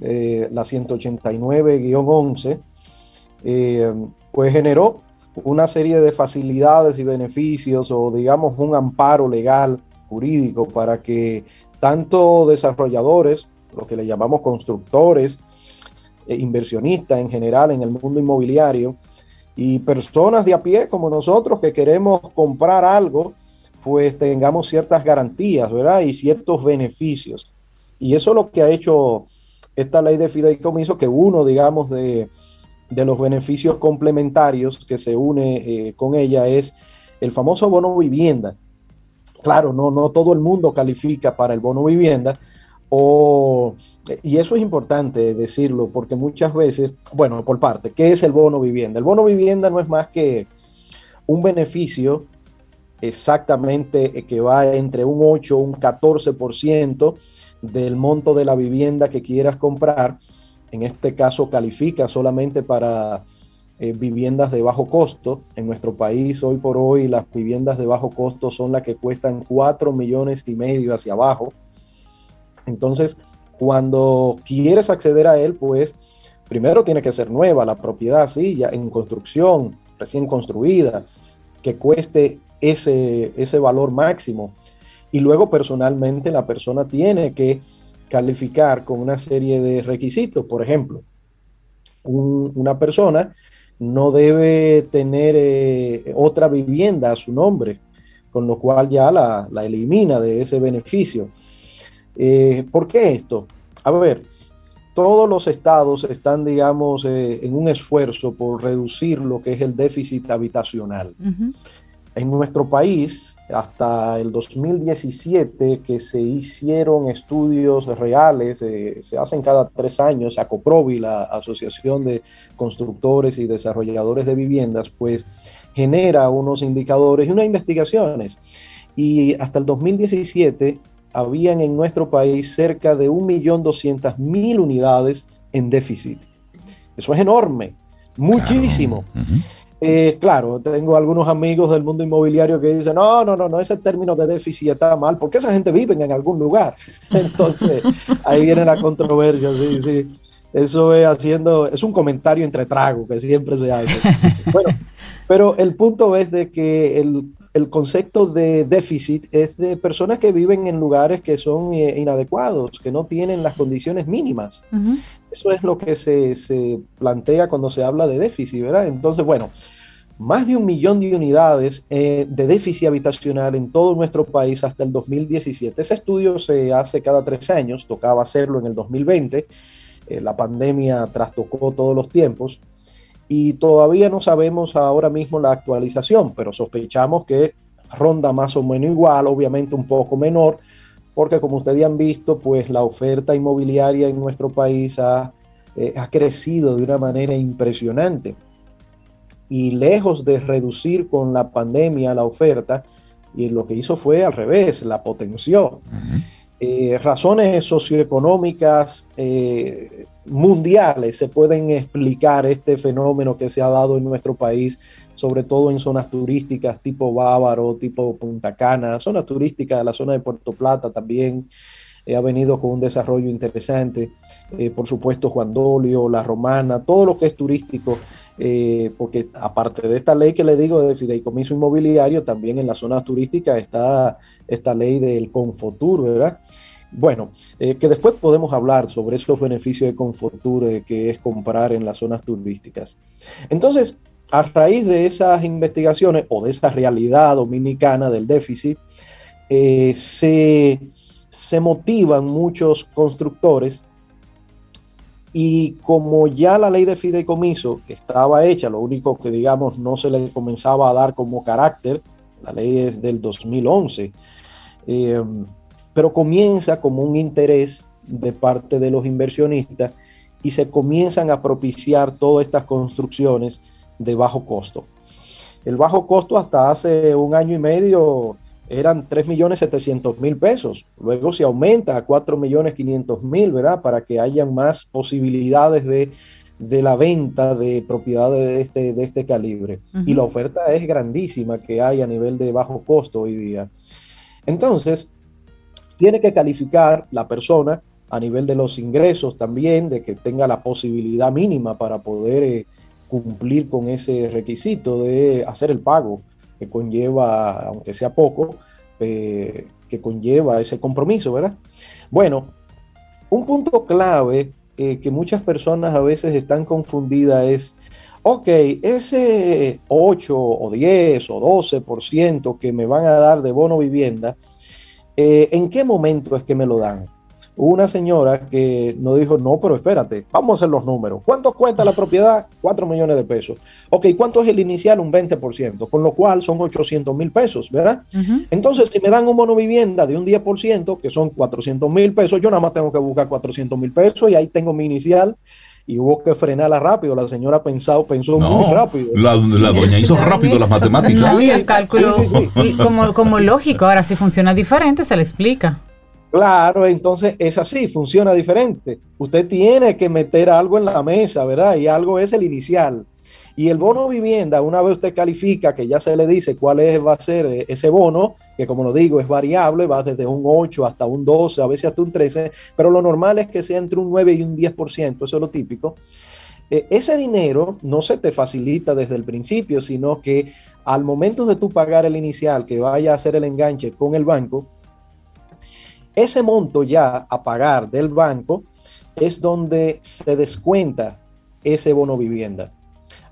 eh, la 189-11, eh, pues generó una serie de facilidades y beneficios o digamos un amparo legal jurídico para que tanto desarrolladores, lo que le llamamos constructores, e inversionistas en general en el mundo inmobiliario, y personas de a pie como nosotros que queremos comprar algo, pues tengamos ciertas garantías, ¿verdad? Y ciertos beneficios. Y eso es lo que ha hecho esta ley de fideicomiso, que uno, digamos, de, los beneficios complementarios que se une eh, con ella es el famoso bono vivienda, Claro, no, no todo el mundo califica para el bono vivienda, y eso es importante decirlo, porque muchas veces, bueno, por parte, ¿qué es el bono vivienda? El bono vivienda no es más que un beneficio exactamente que va entre un 8 o un 14% del monto de la vivienda que quieras comprar. En este caso califica solamente para eh, viviendas de bajo costo. En nuestro país hoy por hoy las viviendas de bajo costo son las que cuestan 4 millones y medio hacia abajo. Entonces, cuando quieres acceder a él, pues primero tiene que ser nueva la propiedad, sí, ya en construcción, recién construida, que cueste ese, ese valor máximo. Y luego personalmente la persona tiene que calificar con una serie de requisitos. Por ejemplo, una persona no debe tener eh, otra vivienda a su nombre, con lo cual ya la, elimina de ese beneficio. Eh, ¿Por qué esto? A ver, todos los estados están, digamos, eh, en un esfuerzo por reducir lo que es el déficit habitacional. En nuestro país, hasta el 2017, que se hicieron estudios reales, eh, se hacen cada tres años, ACOPROVI, la Asociación de Constructores y Desarrolladores de Viviendas, pues genera unos indicadores y unas investigaciones. Y hasta el 2017 habían en nuestro país cerca de 1.200.000 unidades en déficit. Eso es enorme, muchísimo. Eh, claro, tengo algunos amigos del mundo inmobiliario que dicen, no, no, no, no, ese término de déficit está mal, porque esa gente vive en algún lugar. Entonces, ahí viene la controversia, sí, sí. Eso es haciendo, es un comentario entre trago que siempre se hace. Bueno, pero el punto es de que el el concepto de déficit es de personas que viven en lugares que son eh, inadecuados, que no tienen las condiciones mínimas. Eso es lo que se, plantea cuando se habla de déficit, ¿verdad? Entonces, bueno, más de un millón de unidades eh, de déficit habitacional en todo nuestro país hasta el 2017. Ese estudio se hace cada tres años, tocaba hacerlo en el 2020, eh, la pandemia trastocó todos los tiempos y todavía no sabemos ahora mismo la actualización, pero sospechamos que ronda más o menos igual, obviamente un poco menor, porque como ustedes han visto, pues la oferta inmobiliaria en nuestro país ha, eh, ha crecido de una manera impresionante. Y lejos de reducir con la pandemia la oferta, y lo que hizo fue al revés, la potenció. Eh, razones socioeconómicas eh, mundiales se pueden explicar este fenómeno que se ha dado en nuestro país, sobre todo en zonas turísticas tipo Bávaro, tipo Punta Cana, zonas turísticas de la zona de Puerto Plata también. Eh, ha venido con un desarrollo interesante. por supuesto, Juan Dolio, La Romana, todo lo que es turístico porque aparte de esta ley que le digo de fideicomiso inmobiliario, también en las zonas turísticas está esta ley del Confotur, ¿verdad? Bueno, eh, que después podemos hablar sobre esos beneficios de Confotur eh, que es comprar en las zonas turísticas. Entonces, a raíz de esas investigaciones o de esa realidad dominicana del déficit, eh, se, se motivan muchos constructores y como ya la ley de fideicomiso estaba hecha, lo único que digamos no se le comenzaba a dar como carácter, la ley es del 2011, eh, pero comienza como un interés de parte de los inversionistas y se comienzan a propiciar todas estas construcciones de bajo costo. El bajo costo hasta hace un año y medio eran 3.700.000 pesos. Luego se aumenta a 4.500.000, ¿verdad? Para que haya más posibilidades de, la venta de propiedades de este, de este calibre. Y la oferta es grandísima que hay a nivel de bajo costo hoy día. Entonces, tiene que calificar la persona a nivel de los ingresos también, de que tenga la posibilidad mínima para poder eh, cumplir con ese requisito de hacer el pago que conlleva, aunque sea poco, eh, que conlleva ese compromiso, ¿verdad? Bueno, un punto clave eh, que muchas personas a veces están confundidas es, ok, ese 8 o 10 o 12% que me van a dar de bono vivienda, eh, ¿en qué momento es que me lo dan? Hubo una señora que nos dijo, no, pero espérate, vamos a hacer los números. ¿Cuánto cuesta la propiedad? 4 millones de pesos. Ok, ¿cuánto es el inicial? Un 20%, con lo cual son 800 mil pesos, ¿verdad? Entonces, si me dan un bono vivienda de un 10%, que son 400 mil pesos, yo nada más tengo que buscar 400 mil pesos y ahí tengo mi inicial y hubo que frenarla rápido. La señora pensado, pensó muy rápido. La, doña hizo rápido las matemáticas. y el cálculo, Como, como lógico, ahora si funciona diferente, se le explica. Claro, entonces es así, funciona diferente. Usted tiene que meter algo en la mesa, ¿verdad? Y algo es el inicial. Y el bono vivienda, una vez usted califica, que ya se le dice cuál es, va a ser eh, ese bono, que como lo digo, es variable, va desde un 8 hasta un 12, a veces hasta un 13, pero lo normal es que sea entre un 9 y un 10%, eso es lo típico. Eh, ese dinero no se te facilita desde el principio, sino que al momento de tú pagar el inicial, que vaya a hacer el enganche con el banco, ese monto ya a pagar del banco es donde se descuenta ese bono vivienda.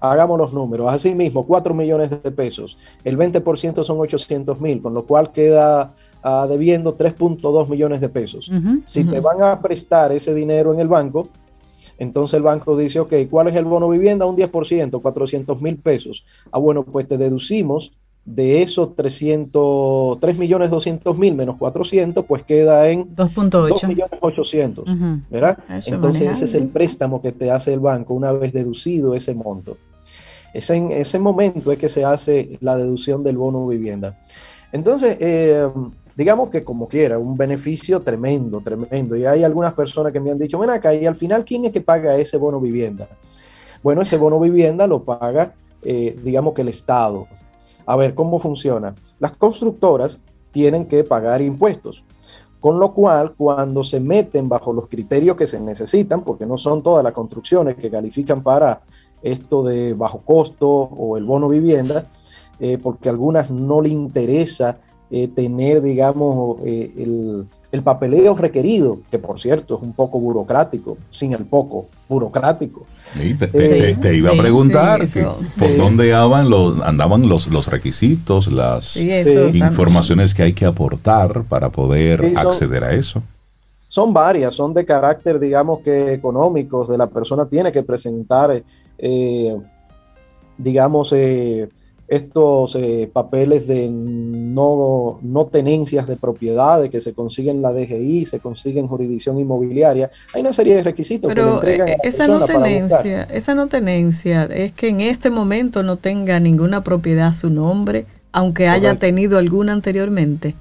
Hagamos los números. Así mismo, 4 millones de pesos. El 20% son 800 mil, con lo cual queda uh, debiendo 3.2 millones de pesos. si te van a prestar ese dinero en el banco, entonces el banco dice, ok, ¿cuál es el bono vivienda? Un 10%, 400 mil pesos. Ah, bueno, pues te deducimos de esos 300, 3 millones 200 mil menos 400, pues queda en 2.8 millones 800, ¿verdad? Entonces ese es el préstamo que te hace el banco una vez deducido ese monto. Es en ese momento es que se hace la deducción del bono vivienda. Entonces, eh, digamos que como quiera, un beneficio tremendo, tremendo. Y hay algunas personas que me han dicho, ven acá, y al final, ¿quién es que paga ese bono vivienda? Bueno, ese bono vivienda lo paga, eh, digamos que el Estado. A ver, ¿cómo funciona? Las constructoras tienen que pagar impuestos. Con lo cual, cuando se meten bajo los criterios que se necesitan, porque no son todas las construcciones que califican para esto de bajo costo o el bono vivienda, eh, porque a algunas no le interesa eh, tener, digamos, eh, el, papeleo requerido, que por cierto es un poco burocrático, sin el poco burocrático. te, iba a preguntar por dónde andaban los, andaban los, los requisitos, las informaciones que hay que aportar para poder acceder a eso. Son varias, son de carácter, digamos que económicos, de la persona tiene que presentar, eh, digamos, eh, estos eh, papeles de no, no, tenencias de propiedades que se consiguen en la DGI, se consiguen en jurisdicción inmobiliaria. Hay una serie de requisitos que le entregan eh, esa no tenencia, esa no tenencia es que en este momento no tenga ninguna propiedad a su nombre, aunque haya tenido alguna anteriormente.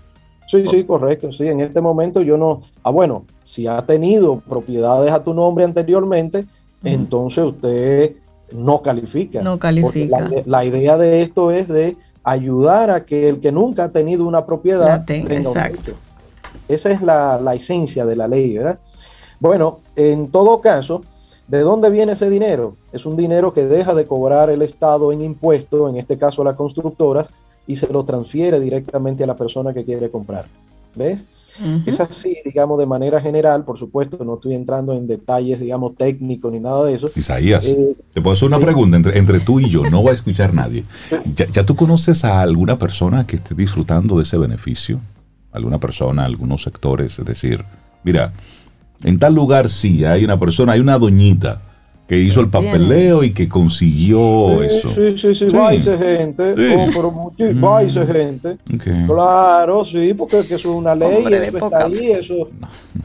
Sí, sí, correcto. Sí, en este momento yo no. Ah, bueno, si ha tenido propiedades a tu nombre anteriormente, entonces usted no califica. No califica. La, idea de esto es de ayudar a que el que nunca ha tenido una propiedad tenga exacto. Esa es la, esencia de la ley, ¿verdad? Bueno, en todo caso, ¿de dónde viene ese dinero? Es un dinero que deja de cobrar el Estado en impuestos, en este caso a las constructoras, y se lo transfiere directamente a la persona que quiere comprar. ¿Ves? Es así, digamos, de manera general, por supuesto, no estoy entrando en detalles, digamos, técnicos ni nada de eso. Isaías, eh, te puedo hacer una pregunta entre, entre, tú y yo, no va a escuchar nadie. ¿Ya, tú conoces a alguna persona que esté disfrutando de ese beneficio? ¿Alguna persona, algunos sectores? Es decir, mira, en tal lugar sí, hay una persona, hay una doñita que hizo el papeleo y que consiguió eso. Sí, sí, sí, va ese gente, oh, pero va ese gente. Claro, sí, porque eso es una ley, eso está ahí, eso,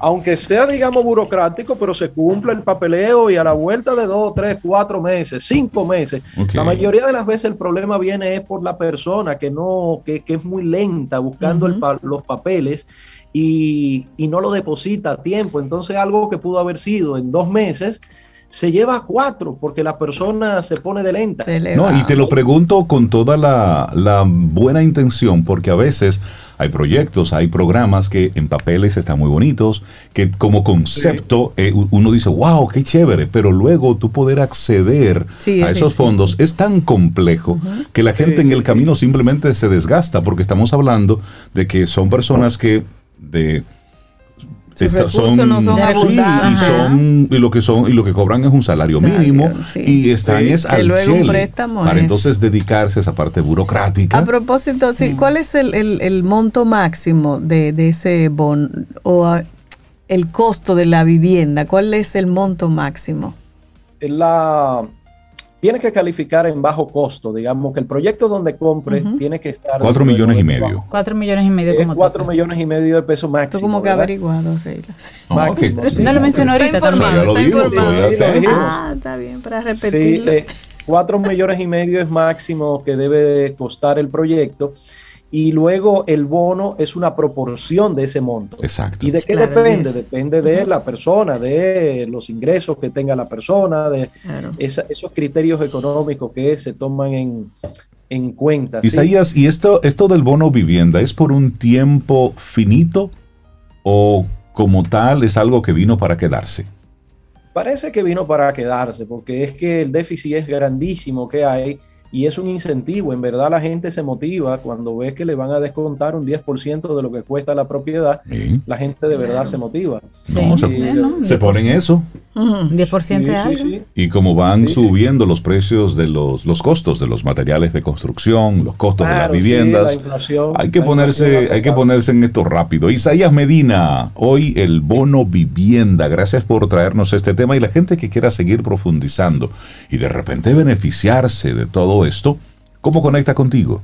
aunque sea, digamos, burocrático, pero se cumple el papeleo y a la vuelta de dos, tres, cuatro meses, cinco meses, la mayoría de las veces el problema viene es por la persona que no, que, que es muy lenta buscando los papeles y, y no lo deposita a tiempo. Entonces, algo que pudo haber sido en dos meses, se lleva cuatro porque la persona se pone de lenta. No, y te lo pregunto con toda la, buena intención, porque a veces hay proyectos, hay programas que en papeles están muy bonitos, que como concepto eh, uno dice, wow, qué chévere, pero luego tú poder acceder a esos fondos es tan complejo que la gente en el camino simplemente se desgasta, porque estamos hablando de que son personas que de son, no son y, son y lo que son y lo que cobran es un salario mínimo y están es al luego para entonces dedicarse a esa parte burocrática. A propósito, sí. ¿cuál es el, el, monto máximo de, de ese bon o el costo de la vivienda? ¿Cuál es el monto máximo? La tiene que calificar en bajo costo, digamos que el proyecto donde compre tiene que estar... Cuatro millones y medio. Cuatro millones y medio. como cuatro millones y medio de pesos máximo. Tú como que averiguado, Máximo. No lo mencionó ahorita está también. Está informado. ah, está bien, para repetirlo. Sí, eh, cuatro millones y medio es máximo que debe costar el proyecto. Y luego el bono es una proporción de ese monto. Exacto. ¿Y de qué depende? Depende de la persona, de los ingresos que tenga la persona, de esos criterios económicos que se toman en, en cuenta. Isaías, ¿y esto, esto del bono vivienda es por un tiempo finito o como tal es algo que vino para quedarse? Parece que vino para quedarse, porque es que el déficit es grandísimo que hay y es un incentivo. En verdad la gente se motiva cuando ves que le van a descontar un 10% de lo que cuesta la propiedad. La gente de verdad se motiva. se, ponen eso. 10% de algo. Y como van subiendo los precios de los, los costos de los materiales de construcción, los costos de las viviendas, hay que ponerse, hay que ponerse en esto rápido. Isaías Medina, hoy el bono vivienda. Gracias por traernos este tema y la gente que quiera seguir profundizando y de repente beneficiarse de todo esto, ¿cómo conecta contigo?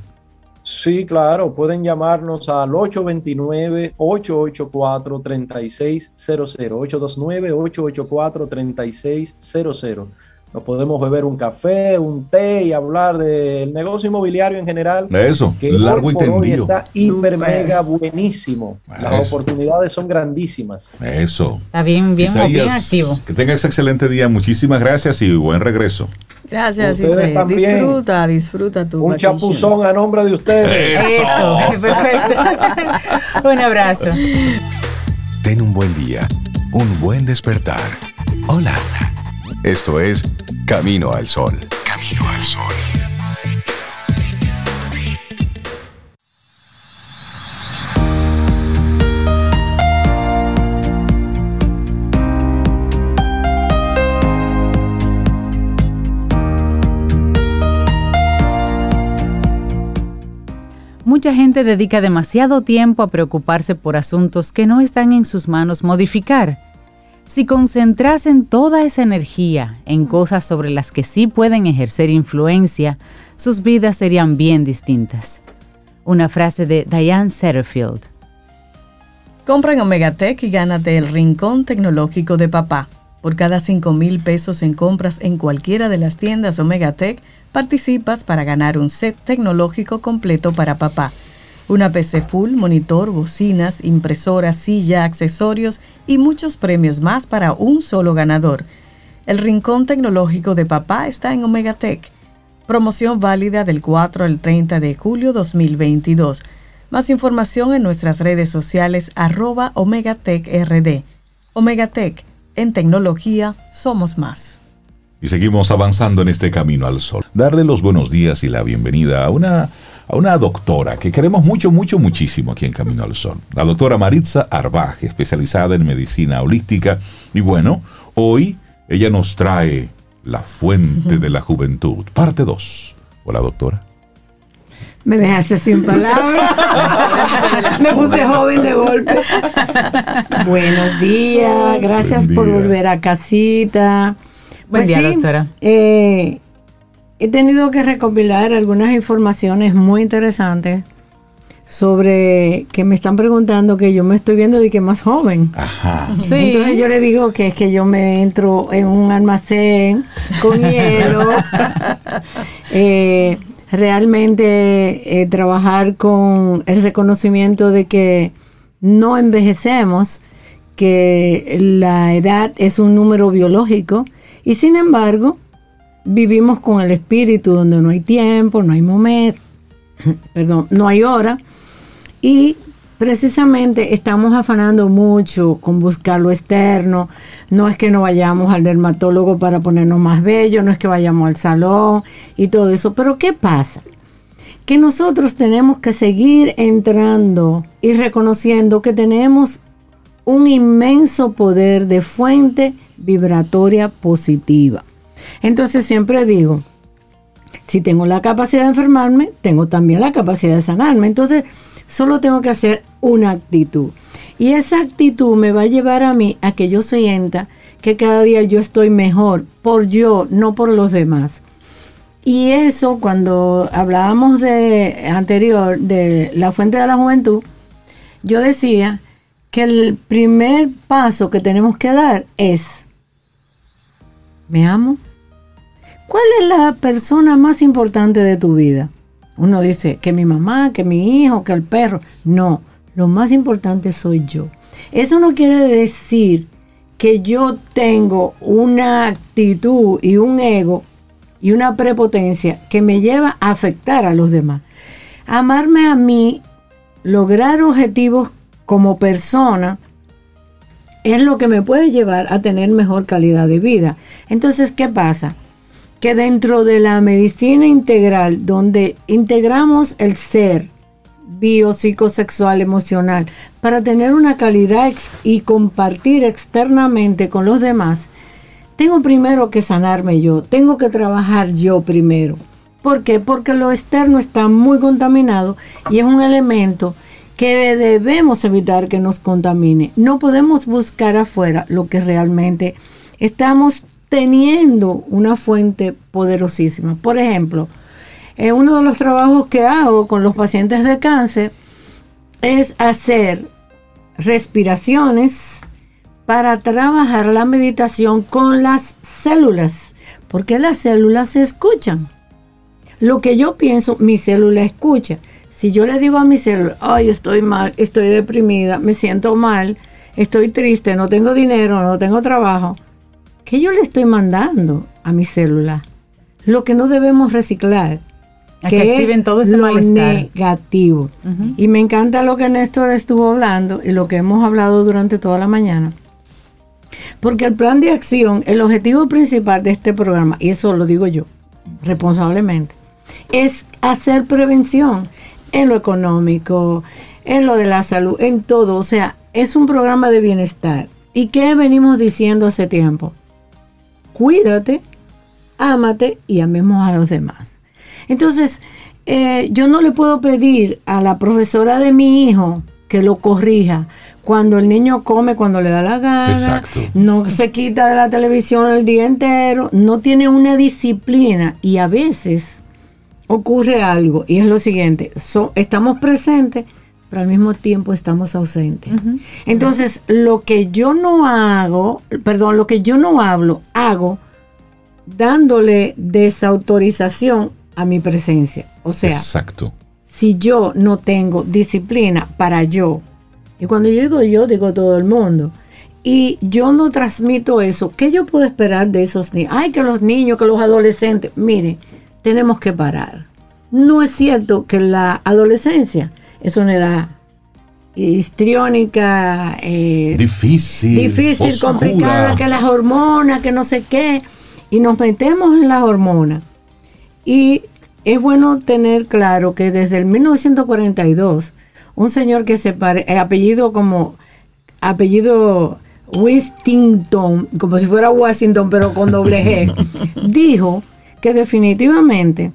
Sí, claro, pueden llamarnos al 829-884-3600, 829-884-3600. Nos podemos beber un café, un té y hablar del negocio inmobiliario en general. Eso, que largo y tendido. está hiper mega buenísimo. Las oportunidades son grandísimas. Eso. Está bien, bien, bien activo. Que tengas excelente día. Muchísimas gracias y buen regreso. Gracias, Disfruta, disfruta tu Un chapuzón a nombre de ustedes. Eso, perfecto. un abrazo. Ten un buen día, un buen despertar. Hola. Esto es Camino al Sol. Camino al Sol. Mucha gente dedica demasiado tiempo a preocuparse por asuntos que no están en sus manos modificar. Si concentrasen toda esa energía en cosas sobre las que sí pueden ejercer influencia, sus vidas serían bien distintas. Una frase de Diane Setterfield. Compra en Omegatech y gánate el rincón tecnológico de papá. Por cada 5 mil pesos en compras en cualquiera de las tiendas Omegatech, participas para ganar un set tecnológico completo para papá. Una PC full, monitor, bocinas, impresora, silla, accesorios y muchos premios más para un solo ganador. El Rincón Tecnológico de Papá está en Omega Tech. Promoción válida del 4 al 30 de julio 2022. Más información en nuestras redes sociales arroba OmegaTechRD. Omegatech, en tecnología somos más. Y seguimos avanzando en este camino al sol. Darle los buenos días y la bienvenida a una, a una doctora que queremos mucho, mucho, muchísimo aquí en Camino al Sol. La doctora Maritza Arbaje, especializada en medicina holística. Y bueno, hoy ella nos trae La Fuente de la Juventud, parte 2. Hola, doctora. Me dejaste sin palabras. Me puse joven de golpe. Buenos días, gracias por volver a casita. Buen pues día, doctora. Eh, he tenido que recopilar algunas informaciones muy interesantes sobre que me están preguntando que yo me estoy viendo de que más joven. Ajá. Entonces yo le digo que es que yo me entro en un almacén con hielo. Eh, realmente eh, trabajar con el reconocimiento de que no envejecemos, que la edad es un número biológico y sin embargo, vivimos con el espíritu donde no hay tiempo, no hay momento, perdón, no hay hora. Y precisamente estamos afanando mucho con buscar lo externo. No es que no vayamos al dermatólogo para ponernos más bellos, no es que vayamos al salón y todo eso. Pero ¿qué pasa? Que nosotros tenemos que seguir entrando y reconociendo que tenemos un inmenso poder de fuente vibratoria positiva. Entonces siempre digo, si tengo la capacidad de enfermarme, tengo también la capacidad de sanarme. Entonces solo tengo que hacer una actitud. Y esa actitud me va a llevar a mí a que yo sienta que cada día yo estoy mejor por yo, no por los demás. Y eso cuando hablábamos de anterior de la fuente de la juventud, yo decía que el primer paso que tenemos que dar es ¿Me amo? ¿Cuál es la persona más importante de tu vida? Uno dice que mi mamá, que mi hijo, que el perro. No, lo más importante soy yo. Eso no quiere decir que yo tengo una actitud y un ego y una prepotencia que me lleva a afectar a los demás. Amarme a mí, lograr objetivos como persona, es lo que me puede llevar a tener mejor calidad de vida. Entonces, ¿qué pasa? Que dentro de la medicina integral, donde integramos el ser biopsicosexual emocional para tener una calidad y compartir externamente con los demás, tengo primero que sanarme yo, tengo que trabajar yo primero. ¿Por qué? Porque lo externo está muy contaminado y es un elemento que debemos evitar que nos contamine. No podemos buscar afuera lo que realmente estamos teniendo una fuente poderosísima. Por ejemplo, eh, uno de los trabajos que hago con los pacientes de cáncer es hacer respiraciones para trabajar la meditación con las células, porque las células se escuchan. Lo que yo pienso, mi célula escucha. Si yo le digo a mi célula, ay, estoy mal, estoy deprimida, me siento mal, estoy triste, no tengo dinero, no tengo trabajo, ¿qué yo le estoy mandando a mi célula? Lo que no debemos reciclar. que, activen todo ese lo negativo. Y me encanta lo que Néstor estuvo hablando y lo que hemos hablado durante toda la mañana. Porque el plan de acción, el objetivo principal de este programa, y eso lo digo yo responsablemente, es hacer prevención en lo económico, en lo de la salud, en todo. O sea, es un programa de bienestar. ¿Y qué venimos diciendo hace tiempo? Cuídate, ámate y amemos a los demás. Entonces, eh, yo no le puedo pedir a la profesora de mi hijo que lo corrija cuando el niño come cuando le da la gana, no se quita de la televisión el día entero, no tiene una disciplina y a veces ocurre algo y es lo siguiente, estamos presentes, pero al mismo tiempo estamos ausentes. Entonces, lo que yo no hago, perdón, lo que yo no hablo, hago dándole desautorización a mi presencia. O sea, Exacto. si yo no tengo disciplina para yo, y cuando yo digo yo, digo todo el mundo, y yo no transmito eso, ¿qué yo puedo esperar de esos niños? Ay, que los niños, que los adolescentes, miren, tenemos que parar. No es cierto que la adolescencia es una edad histriónica, eh, difícil, difícil, complicada, que las hormonas, que no sé qué, y nos metemos en las hormonas. Y es bueno tener claro que desde el 1942, un señor que se pare, eh, apellido como apellido Westington, como si fuera Washington, pero con doble G, dijo que definitivamente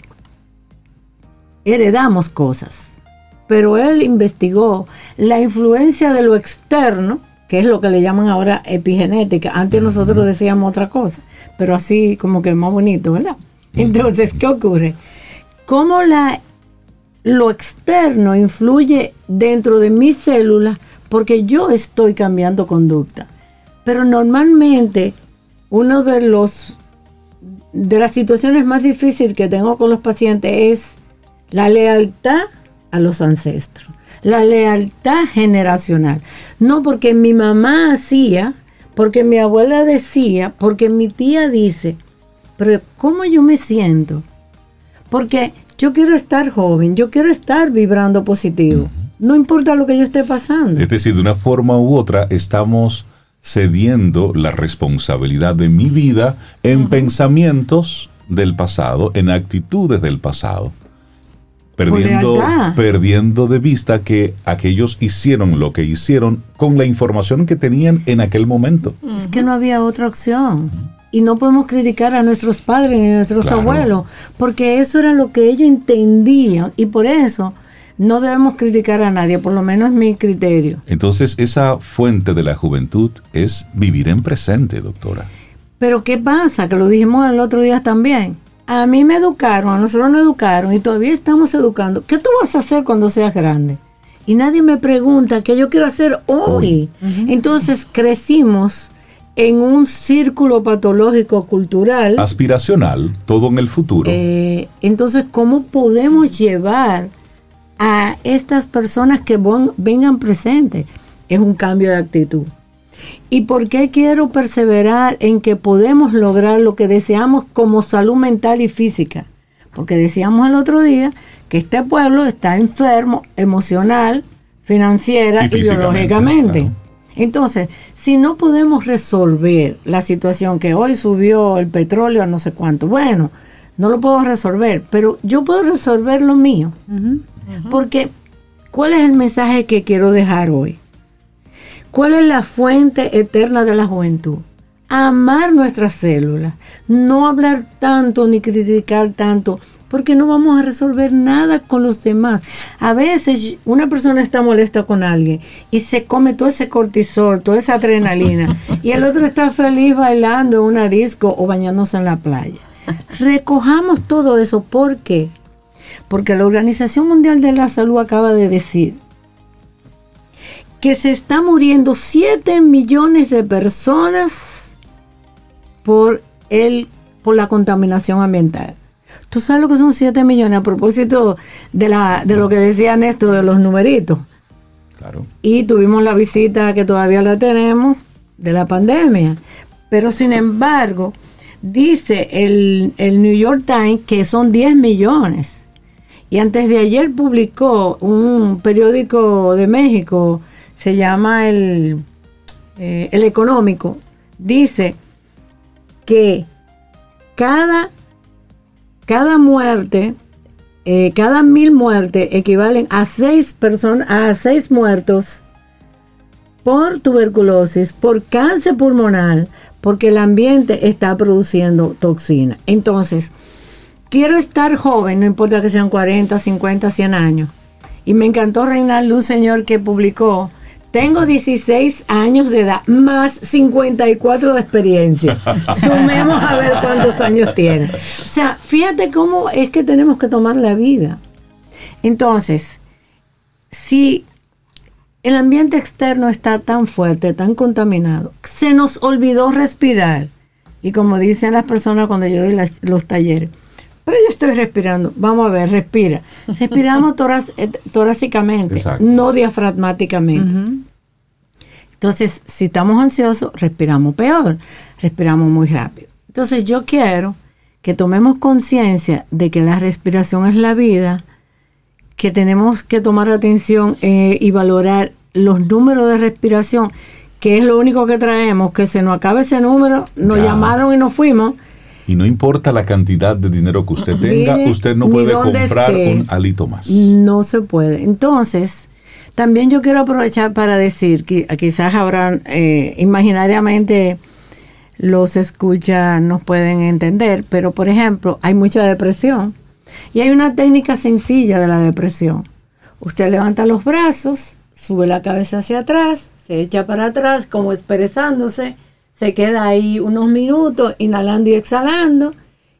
heredamos cosas. Pero él investigó la influencia de lo externo, que es lo que le llaman ahora epigenética. Antes nosotros decíamos otra cosa, pero así como que más bonito, ¿verdad? Entonces, ¿qué ocurre? Cómo la, lo externo influye dentro de mis células porque yo estoy cambiando conducta. Pero normalmente uno de los de las situaciones más difíciles que tengo con los pacientes es la lealtad a los ancestros, la lealtad generacional. No porque mi mamá hacía, porque mi abuela decía, porque mi tía dice, pero ¿cómo yo me siento? Porque yo quiero estar joven, yo quiero estar vibrando positivo. No importa lo que yo esté pasando. Es decir, de una forma u otra estamos cediendo la responsabilidad de mi vida en pensamientos del pasado, en actitudes del pasado. Perdiendo, perdiendo de vista que aquellos hicieron lo que hicieron con la información que tenían en aquel momento. Es que no había otra opción. Y no podemos criticar a nuestros padres ni a nuestros abuelos, porque eso era lo que ellos entendían. Y por eso no debemos criticar a nadie, por lo menos es mi criterio. Entonces, esa fuente de la juventud es vivir en presente, doctora. Pero ¿qué pasa? Que lo dijimos el otro día también. A mí me educaron, a nosotros nos educaron y todavía estamos educando. ¿Qué tú vas a hacer cuando seas grande? Y nadie me pregunta qué yo quiero hacer hoy. Entonces crecimos en un círculo patológico cultural. Aspiracional, todo en el futuro. Eh, entonces, ¿cómo podemos llevar a estas personas que vengan presentes? Es un cambio de actitud. ¿Y por qué quiero perseverar en que podemos lograr lo que deseamos como salud mental y física? Porque decíamos el otro día que este pueblo está enfermo emocional, financiera y, biológicamente. Entonces, si no podemos resolver la situación que hoy subió el petróleo a no sé cuánto, bueno, no lo puedo resolver, pero yo puedo resolver lo mío. Porque, ¿cuál es el mensaje que quiero dejar hoy? ¿Cuál es la fuente eterna de la juventud? Amar nuestras células, no hablar tanto ni criticar tanto, porque no vamos a resolver nada con los demás. A veces una persona está molesta con alguien y se come todo ese cortisol, toda esa adrenalina, y el otro está feliz bailando en una disco o bañándose en la playa. Recojamos todo eso, ¿por qué? Porque la Organización Mundial de la Salud acaba de decir que se está muriendo 7 millones de personas por, el, por la contaminación ambiental. ¿Tú sabes lo que son 7 millones a propósito de, la, de lo que decía Néstor de los numeritos? Claro. Y tuvimos la visita que todavía la tenemos de la pandemia. Pero sin embargo, dice el, el New York Times que son 10 millones. Y antes de ayer publicó un periódico de México, se llama el, eh, el Económico, dice que cada cada muerte, eh, cada mil muertes equivalen a seis personas, a seis muertos por tuberculosis, por cáncer pulmonar, porque el ambiente está produciendo toxina. Entonces, quiero estar joven, no importa que sean 40, 50, 100 años. Y me encantó Reinaldo, un señor que publicó tengo 16 años de edad, más 54 de experiencia. Sumemos a ver cuántos años tiene. O sea, fíjate cómo es que tenemos que tomar la vida. Entonces, si el ambiente externo está tan fuerte, tan contaminado, se nos olvidó respirar. Y como dicen las personas cuando yo doy los talleres, pero yo estoy respirando. Vamos a ver, respira. Respiramos eh, torácicamente, no diafragmáticamente. Entonces, si estamos ansiosos, respiramos peor, respiramos muy rápido. Entonces, yo quiero que tomemos conciencia de que la respiración es la vida, que tenemos que tomar atención eh, y valorar los números de respiración, que es lo único que traemos, que se nos acabe ese número, nos llamaron y nos fuimos y no importa la cantidad de dinero que usted tenga, usted no puede comprar un alito más. No se puede. Entonces, también yo quiero aprovechar para decir que quizás habrán eh, imaginariamente los escuchas nos pueden entender, pero por ejemplo, hay mucha depresión y hay una técnica sencilla de la depresión. Usted levanta los brazos, sube la cabeza hacia atrás, se echa para atrás como expresándose se queda ahí unos minutos inhalando y exhalando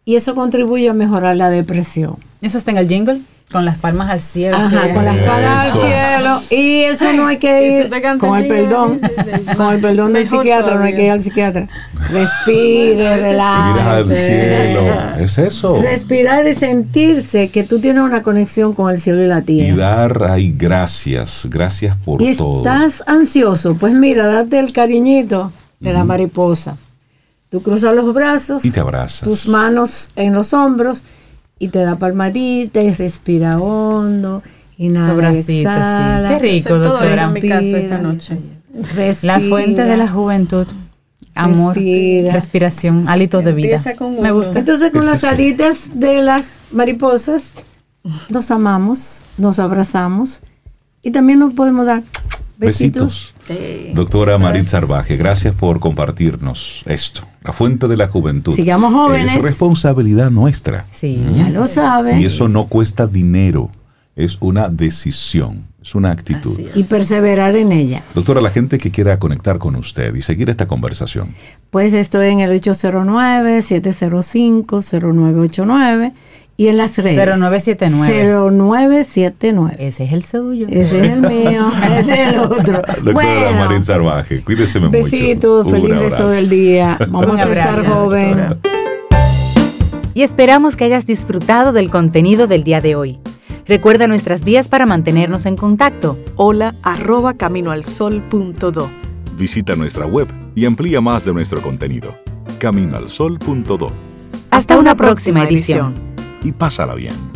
y eso contribuye a mejorar la depresión. ¿Eso está en el jingle? Con las palmas al cielo. Ajá, con las palmas al cielo. Y eso no hay que ir con el perdón. Con el perdón del psiquiatra, no hay que ir al psiquiatra. Respire, relájese. al cielo. Es eso. Respirar y sentirse que tú tienes una conexión con el cielo y la tierra. Y dar ahí gracias. Gracias por todo. Estás ansioso. Pues mira, date el cariñito de la mariposa. Tú cruzas los brazos y te abrazas. Tus manos en los hombros y te da palmadita y respira hondo. Inhala, exhala. Qué rico, doctora. en mi casa esta noche. La fuente de la juventud. Amor, respiración, hálito de vida. Me gusta. Entonces con las alitas de las mariposas nos amamos, nos abrazamos y también nos podemos dar besitos Doctora Marit Sarvaje, gracias por compartirnos esto. La fuente de la juventud. Sigamos jóvenes. Es responsabilidad nuestra. Sí, ¿Mm? ya lo saben. Y eso no cuesta dinero, es una decisión, es una actitud. Y perseverar en ella. Doctora, la gente que quiera conectar con usted y seguir esta conversación. Pues estoy en el 809-705-0989 y en las redes. 0979. 0979. Ese es el suyo. Ese es el mío. ese es el otro. Doctora bueno, Marín Salvaje, cuídese mucho. besitos, feliz resto del día. Vamos a estar joven. Y esperamos que hayas disfrutado del contenido del día de hoy. Recuerda nuestras vías para mantenernos en contacto. Hola arroba caminoalsol.do. Visita nuestra web y amplía más de nuestro contenido. Caminoalsol.do Hasta una próxima edición. Y pásala bien.